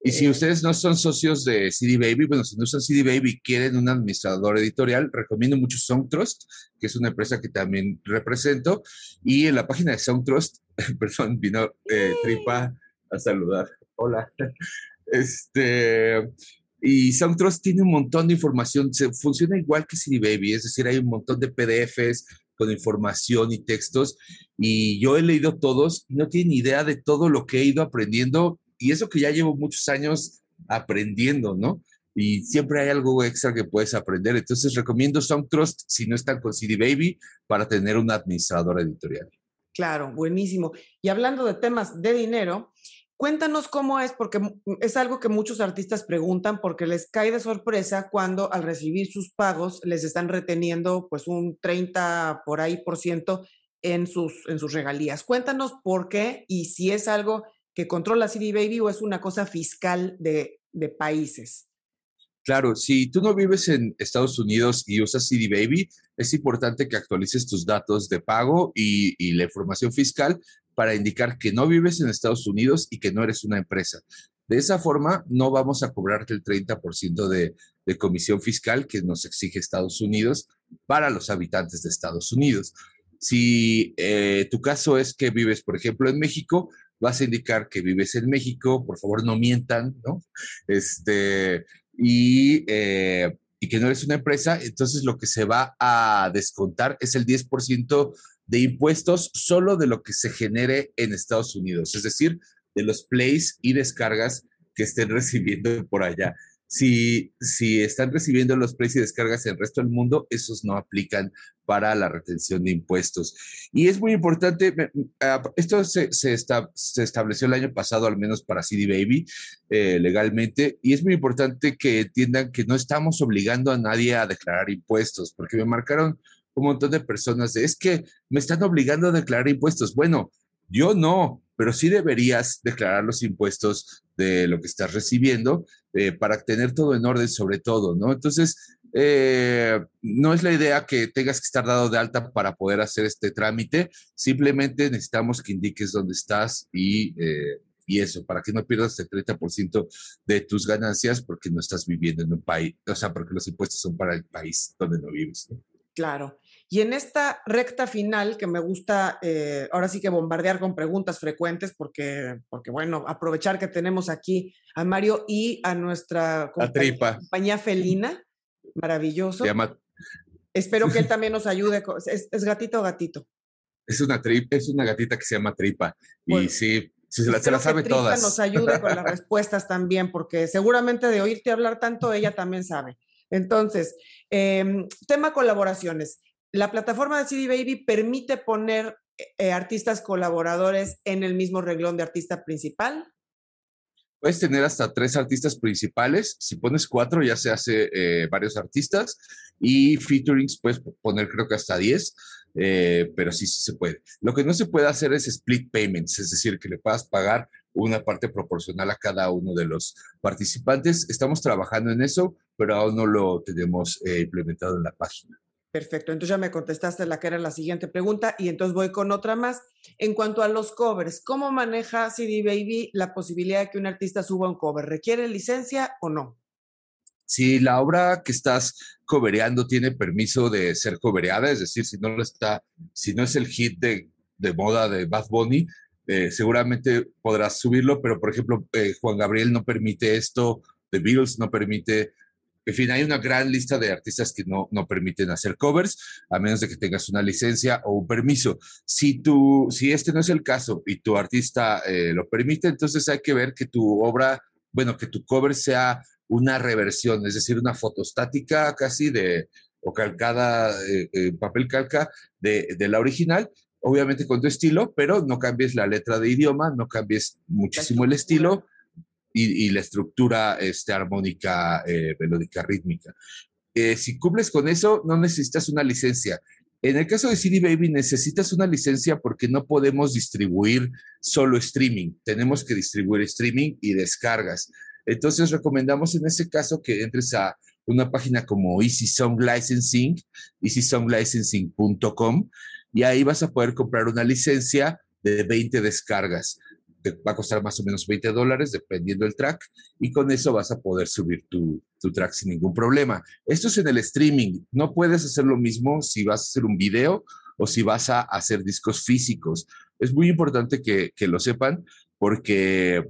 Y si eh, ustedes no son socios de CD Baby, bueno, si no son CD Baby y quieren un administrador editorial, recomiendo mucho Songtrust, que es una empresa que también represento. Y en la página de Songtrust, perdón, vino eh, Tripa a saludar. Hola. Este, y Songtrust tiene un montón de información, se, funciona igual que CD Baby, es decir, hay un montón de PDFs con información y textos. Y yo he leído todos y no tienen idea de todo lo que he ido aprendiendo y eso que ya llevo muchos años aprendiendo, ¿no? Y siempre hay algo extra que puedes aprender. Entonces recomiendo Songtrust si no están con CD Baby para tener un administrador editorial. Claro, buenísimo. Y hablando de temas de dinero, cuéntanos cómo es, porque es algo que muchos artistas preguntan porque les cae de sorpresa cuando al recibir sus pagos les están reteniendo pues un 30 por ahí por ciento en sus, en sus regalías. Cuéntanos por qué y si es algo que controla CD Baby o es una cosa fiscal de, de países? Claro, si tú no vives en Estados Unidos y usas CD Baby, es importante que actualices tus datos de pago y, y, la información fiscal para indicar que no vives en Estados Unidos y que no eres una empresa. De esa forma, no vamos a cobrarte el 30% de, de comisión fiscal que nos exige Estados Unidos para los habitantes de Estados Unidos. Si eh, tu caso es que vives, por ejemplo, en México, vas a indicar que vives en México, por favor no mientan, ¿no? Este, y, eh, y que no eres una empresa, entonces lo que se va a descontar es el 10% de impuestos solo de lo que se genere en Estados Unidos, es decir, de los plays y descargas que estén recibiendo por allá. Si, si están recibiendo los precios y descargas en el resto del mundo, esos no aplican para la retención de impuestos. Y es muy importante, ah, esto se, se, se estableció el año pasado, al menos para CD Baby, eh, legalmente, y es muy importante que entiendan que no estamos obligando a nadie a declarar impuestos, porque me marcaron un montón de personas de, es que me están obligando a declarar impuestos. Bueno, Yo no, pero sí deberías declarar los impuestos de lo que estás recibiendo eh, para tener todo en orden sobre todo, ¿no? Entonces, eh, no es la idea que tengas que estar dado de alta para poder hacer este trámite, simplemente necesitamos que indiques dónde estás y, eh, y eso, para que no pierdas el 30% de tus ganancias porque no estás viviendo en un país, o sea, porque los impuestos son para el país donde no vives. Claro. Y en esta recta final, que me gusta eh, ahora sí que bombardear con preguntas frecuentes, porque, porque, bueno, aprovechar que tenemos aquí a Mario y a nuestra compañía, compañía felina, maravilloso. Espero que él también nos ayude. ¿Es, gatito o gatito? Es una, trip, es una gatita que se llama Tripa. y sí, se, la, se la sabe que todas. nos ayude con las respuestas también, porque seguramente de oírte hablar tanto, ella también sabe. Entonces, em, tema colaboraciones. La plataforma de CD Baby permite poner eh, artistas colaboradores en el mismo reglón de artista principal. Puedes tener hasta tres artistas principales. Si pones cuatro, ya se hace eh, varios artistas. Y featurings puedes poner creo que hasta diez, eh, pero sí, sí se puede. Lo que no se puede hacer es split payments, es decir, que le puedas pagar una parte proporcional a cada uno de los participantes. Estamos trabajando en eso, pero aún no lo tenemos implementado en la página. Perfecto, entonces ya me contestaste la que era la siguiente pregunta y entonces voy con otra más. En cuanto a los covers, ¿cómo maneja CD Baby la posibilidad de que un artista suba un cover? ¿Requiere licencia o no? Si la obra que estás covereando tiene permiso de ser covereada, es decir, si no lo está, si no es el hit de, moda de Bad Bunny, eh, seguramente podrás subirlo, pero por ejemplo, eh, Juan Gabriel no permite esto, The Beatles no permite, en fin, hay una gran lista de artistas que no, no permiten hacer covers, a menos de que tengas una licencia o un permiso. Si, tú, si este no es el caso y tu artista eh, lo permite, entonces hay que ver que tu obra, bueno, que tu cover sea una reversión, es decir, una fotostática casi de, o calcada, eh, en papel calca de, de la original, obviamente con tu estilo, pero no cambies la letra de idioma, no cambies muchísimo el estilo y, la estructura este, armónica, eh, melódica, rítmica. Eh, si cumples con eso, no necesitas una licencia. En el caso de CD Baby necesitas una licencia porque no podemos distribuir solo streaming, tenemos que distribuir streaming y descargas. Entonces recomendamos en ese caso que entres a una página como Easy Song Licensing, easysonglicensing.com, y ahí vas a poder comprar una licencia de 20 descargas va a costar más o menos 20 dólares dependiendo del track y con eso vas a poder subir tu, tu, track sin ningún problema. Esto es en el streaming, no puedes hacer lo mismo si vas a hacer un video o si vas a hacer discos físicos. Es muy importante que, que lo sepan porque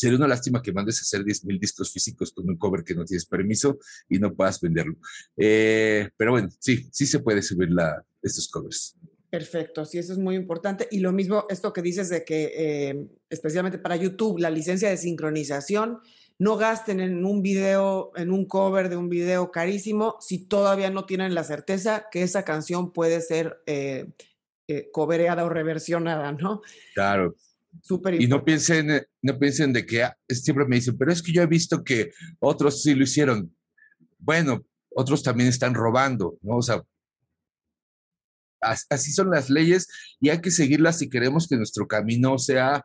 sería una lástima que mandes a hacer 10 mil discos físicos con un cover que no tienes permiso y no puedas venderlo. Eh, pero bueno, sí, sí se puede subir la, estos covers. Perfecto, sí, eso es muy importante. Y lo mismo, esto que dices de que, eh, especialmente para YouTube, la licencia de sincronización, no gasten en un video, en un cover de un video carísimo si todavía no tienen la certeza que esa canción puede ser eh, eh covereada o reversionada, ¿no? Claro. Súper y no piensen, no piensen de que ah, siempre me dicen, pero es que yo he visto que otros sí lo hicieron. Bueno, otros también están robando, ¿no? O sea, así son las leyes y hay que seguirlas si queremos que nuestro camino sea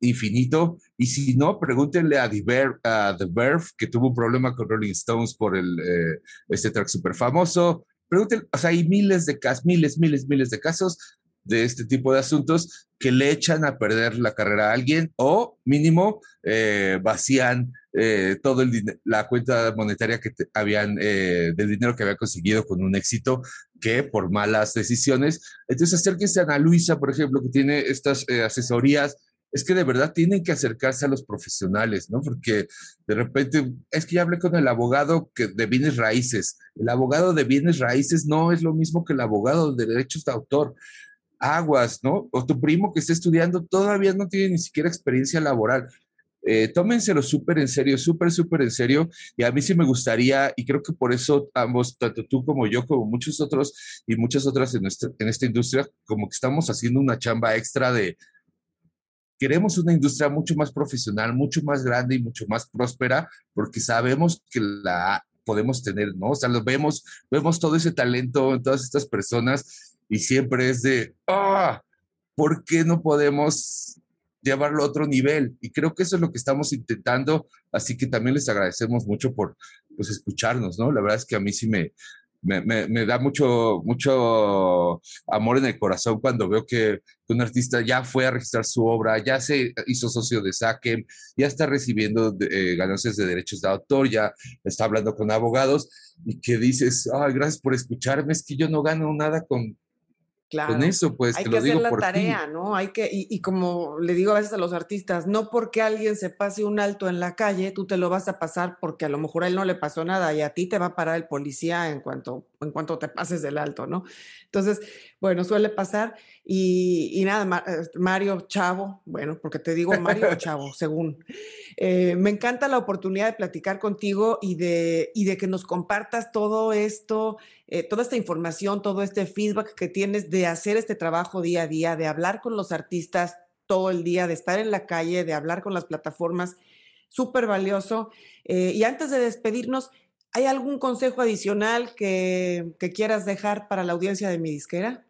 infinito. Y si no, pregúntenle a The, Verve, que tuvo un problema con Rolling Stones por el, eh, este track súper famoso. Pregúntenle, o sea, hay miles de casos, miles, miles, miles de casos de este tipo de asuntos que le echan a perder la carrera a alguien o mínimo eh, vacían eh, todo el la cuenta monetaria que habían del dinero que había conseguido con un éxito que por malas decisiones. Entonces, acérquense a Ana Luisa, por ejemplo, que tiene estas eh, asesorías. Es que de verdad tienen que acercarse a los profesionales, ¿no? Porque de repente, es que ya hablé con el abogado que, de bienes raíces. El abogado de bienes raíces no es lo mismo que el abogado de derechos de autor. Aguas, ¿no? O tu primo que está estudiando todavía no tiene ni siquiera experiencia laboral. Eh, tómenselo súper en serio, súper, súper en serio. Y a mí sí me gustaría, y creo que por eso ambos, tanto tú como yo, como muchos otros y muchas otras en, en esta industria, como que estamos haciendo una chamba extra de, queremos una industria mucho más profesional, mucho más grande y mucho más próspera, porque sabemos que la podemos tener, ¿no? O sea, lo vemos, vemos todo ese talento en todas estas personas y siempre es de, ah, ¿por qué no podemos llevarlo a otro nivel? Y creo que eso es lo que estamos intentando, así que también les agradecemos mucho por pues, escucharnos, ¿no? La verdad es que a mí sí me, me, da mucho, mucho amor en el corazón cuando veo que un artista ya fue a registrar su obra, ya se hizo socio de SACEM, ya está recibiendo eh, ganancias de derechos de autor, ya está hablando con abogados y que dices, ay, gracias por escucharme, es que yo no gano nada con, Claro. Con eso, pues, hay que hacer la tarea, ¿no? Hay que, y, como le digo a veces a los artistas, no porque alguien se pase un alto en la calle, tú te lo vas a pasar porque a lo mejor a él no le pasó nada y a ti te va a parar el policía en cuanto, en cuanto te pases del alto, ¿no? Entonces, bueno, suele pasar. Y, nada, eh, Mario Chavo, bueno, porque te digo Mario Chavo, según. Eh, me encanta la oportunidad de platicar contigo y de, y de que nos compartas todo esto, eh, toda esta información, todo este feedback que tienes de hacer este trabajo día a día, de hablar con los artistas todo el día, de estar en la calle, de hablar con las plataformas. Súper valioso. y antes de despedirnos, ¿hay algún consejo adicional que, quieras dejar para la audiencia de mi disquera?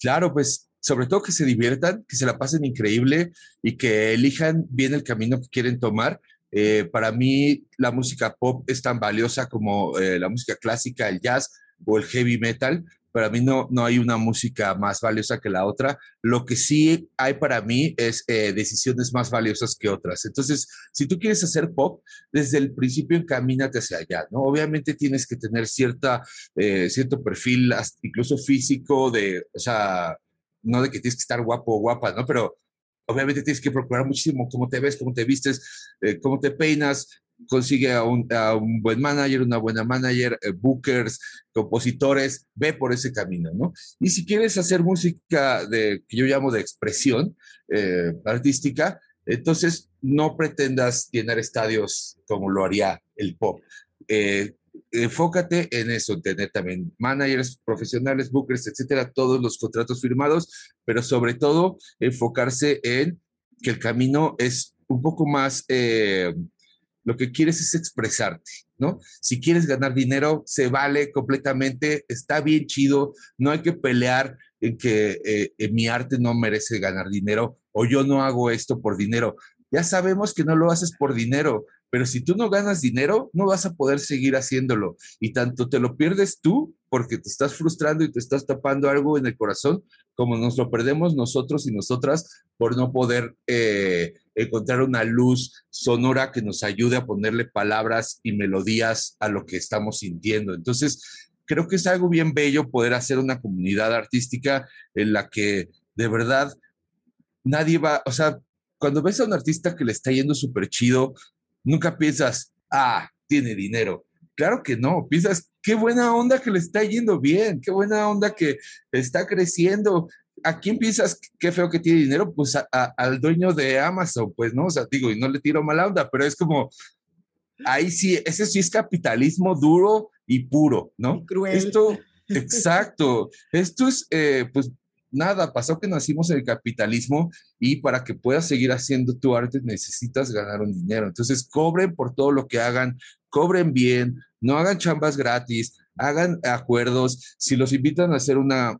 Claro, pues sobre todo que se diviertan, que se la pasen increíble y que elijan bien el camino que quieren tomar. Eh, para mí la música pop es tan valiosa como eh, la música clásica, el jazz o el heavy metal, para mí no, no hay una música más valiosa que la otra. Lo que sí hay para mí es eh, decisiones más valiosas que otras. Entonces, si tú quieres hacer pop, desde el principio encamínate hacia allá, ¿no? Obviamente tienes que tener cierta, eh, cierto perfil, incluso físico, de, o sea, no de que tienes que estar guapo o guapa, ¿no? Pero obviamente tienes que procurar muchísimo cómo te ves, cómo te vistes, eh, cómo te peinas, consigue a un, buen manager, una buena manager, eh, bookers, compositores, ve por ese camino, ¿no? Y si quieres hacer música de, que yo llamo de expresión eh, artística, entonces no pretendas llenar estadios como lo haría el pop. Eh, enfócate en eso, tener también managers profesionales, bookers, etcétera, todos los contratos firmados, pero sobre todo enfocarse en que el camino es un poco más lo que quieres es expresarte, ¿no? Si quieres ganar dinero, se vale completamente, está bien chido, no hay que pelear en que eh, mi arte no merece ganar dinero o yo no hago esto por dinero. Ya sabemos que no lo haces por dinero, pero si tú no ganas dinero, no vas a poder seguir haciéndolo. Y tanto te lo pierdes tú porque te estás frustrando y te estás tapando algo en el corazón, como nos lo perdemos nosotros y nosotras por no poder eh, encontrar una luz sonora que nos ayude a ponerle palabras y melodías a lo que estamos sintiendo. Entonces, creo que es algo bien bello poder hacer una comunidad artística en la que de verdad nadie va, o sea, cuando ves a un artista que le está yendo súper chido, Nunca piensas, ah, tiene dinero. Claro que no, piensas, qué buena onda que le está yendo bien, qué buena onda que está creciendo. ¿A quién piensas qué feo que tiene dinero? Pues al dueño de Amazon, pues, ¿no? O sea, digo, y no le tiro mala onda, pero es como, ahí sí, ese sí es capitalismo duro y puro, ¿no? cruel. Esto, exacto. Esto es, eh, pues, nada, pasó que nacimos en el capitalismo y para que puedas seguir haciendo tu arte necesitas ganar un dinero. Entonces, cobren por todo lo que hagan, cobren bien, no hagan chambas gratis, hagan acuerdos. Si los invitan a hacer una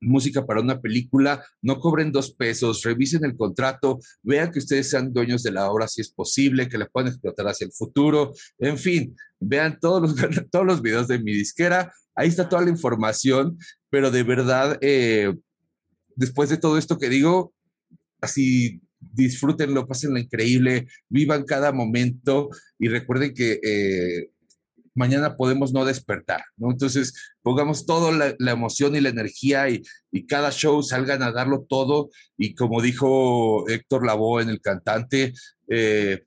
música para una película, no cobren dos pesos, revisen el contrato, vean que ustedes sean dueños de la obra si es posible, que la puedan explotar hacia el futuro, en fin, vean todos los, todos los videos de mi disquera, ahí está toda la información, pero de verdad, eh, después de todo esto que digo, así disfrútenlo, pásenlo increíble, vivan cada momento y recuerden que eh, mañana podemos no despertar, ¿no? Entonces, pongamos toda la, emoción y la energía y, cada show salgan a darlo todo y como dijo Héctor Lavoe en El Cantante, eh,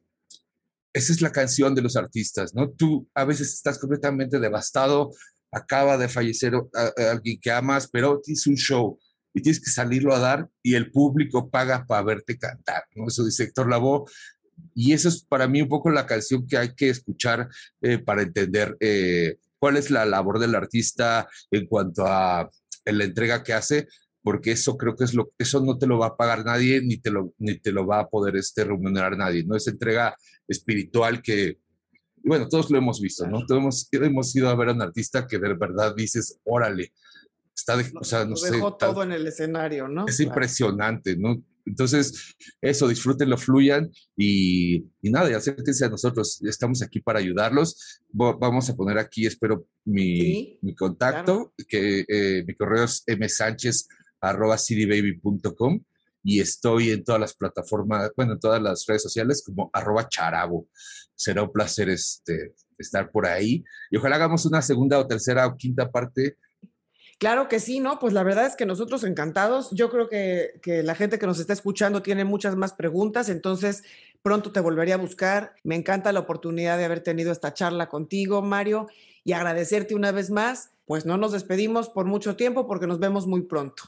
esa es la canción de los artistas, ¿no? Tú a veces estás completamente devastado, acaba de fallecer alguien que amas, pero tienes un show y tienes que salirlo a dar y el público paga para verte cantar, ¿no? Eso dice Héctor Lavoe. Y eso es para mí un poco la canción que hay que escuchar eh, para entender eh, cuál es la labor del artista en cuanto a la entrega que hace, porque eso creo que es lo, eso no te lo va a pagar nadie, ni te lo, ni te lo va a poder este, remunerar nadie, ¿no? Es entrega espiritual que, bueno, todos lo hemos visto, ¿no? Todos hemos, hemos ido a ver a un artista que de verdad dices, órale, está, o sea, no sé, dejó todo en el escenario, ¿no? Es impresionante, ¿no? Entonces, eso, disfrútenlo, fluyan y, y nada, y acérquense a nosotros. Estamos aquí para ayudarlos. Vamos a poner aquí, espero, mi, mi contacto, que eh, mi correo es msánchez.com y estoy en todas las plataformas, bueno, en todas las redes sociales como arroba charabo. Será un placer este, estar por ahí y ojalá hagamos una segunda o tercera o quinta parte Claro que sí, ¿no? Pues la verdad es que nosotros encantados. Yo creo que, que, la gente que nos está escuchando tiene muchas más preguntas, entonces pronto te volvería a buscar. Me encanta la oportunidad de haber tenido esta charla contigo, Mario, y agradecerte una vez más. Pues no nos despedimos por mucho tiempo porque nos vemos muy pronto.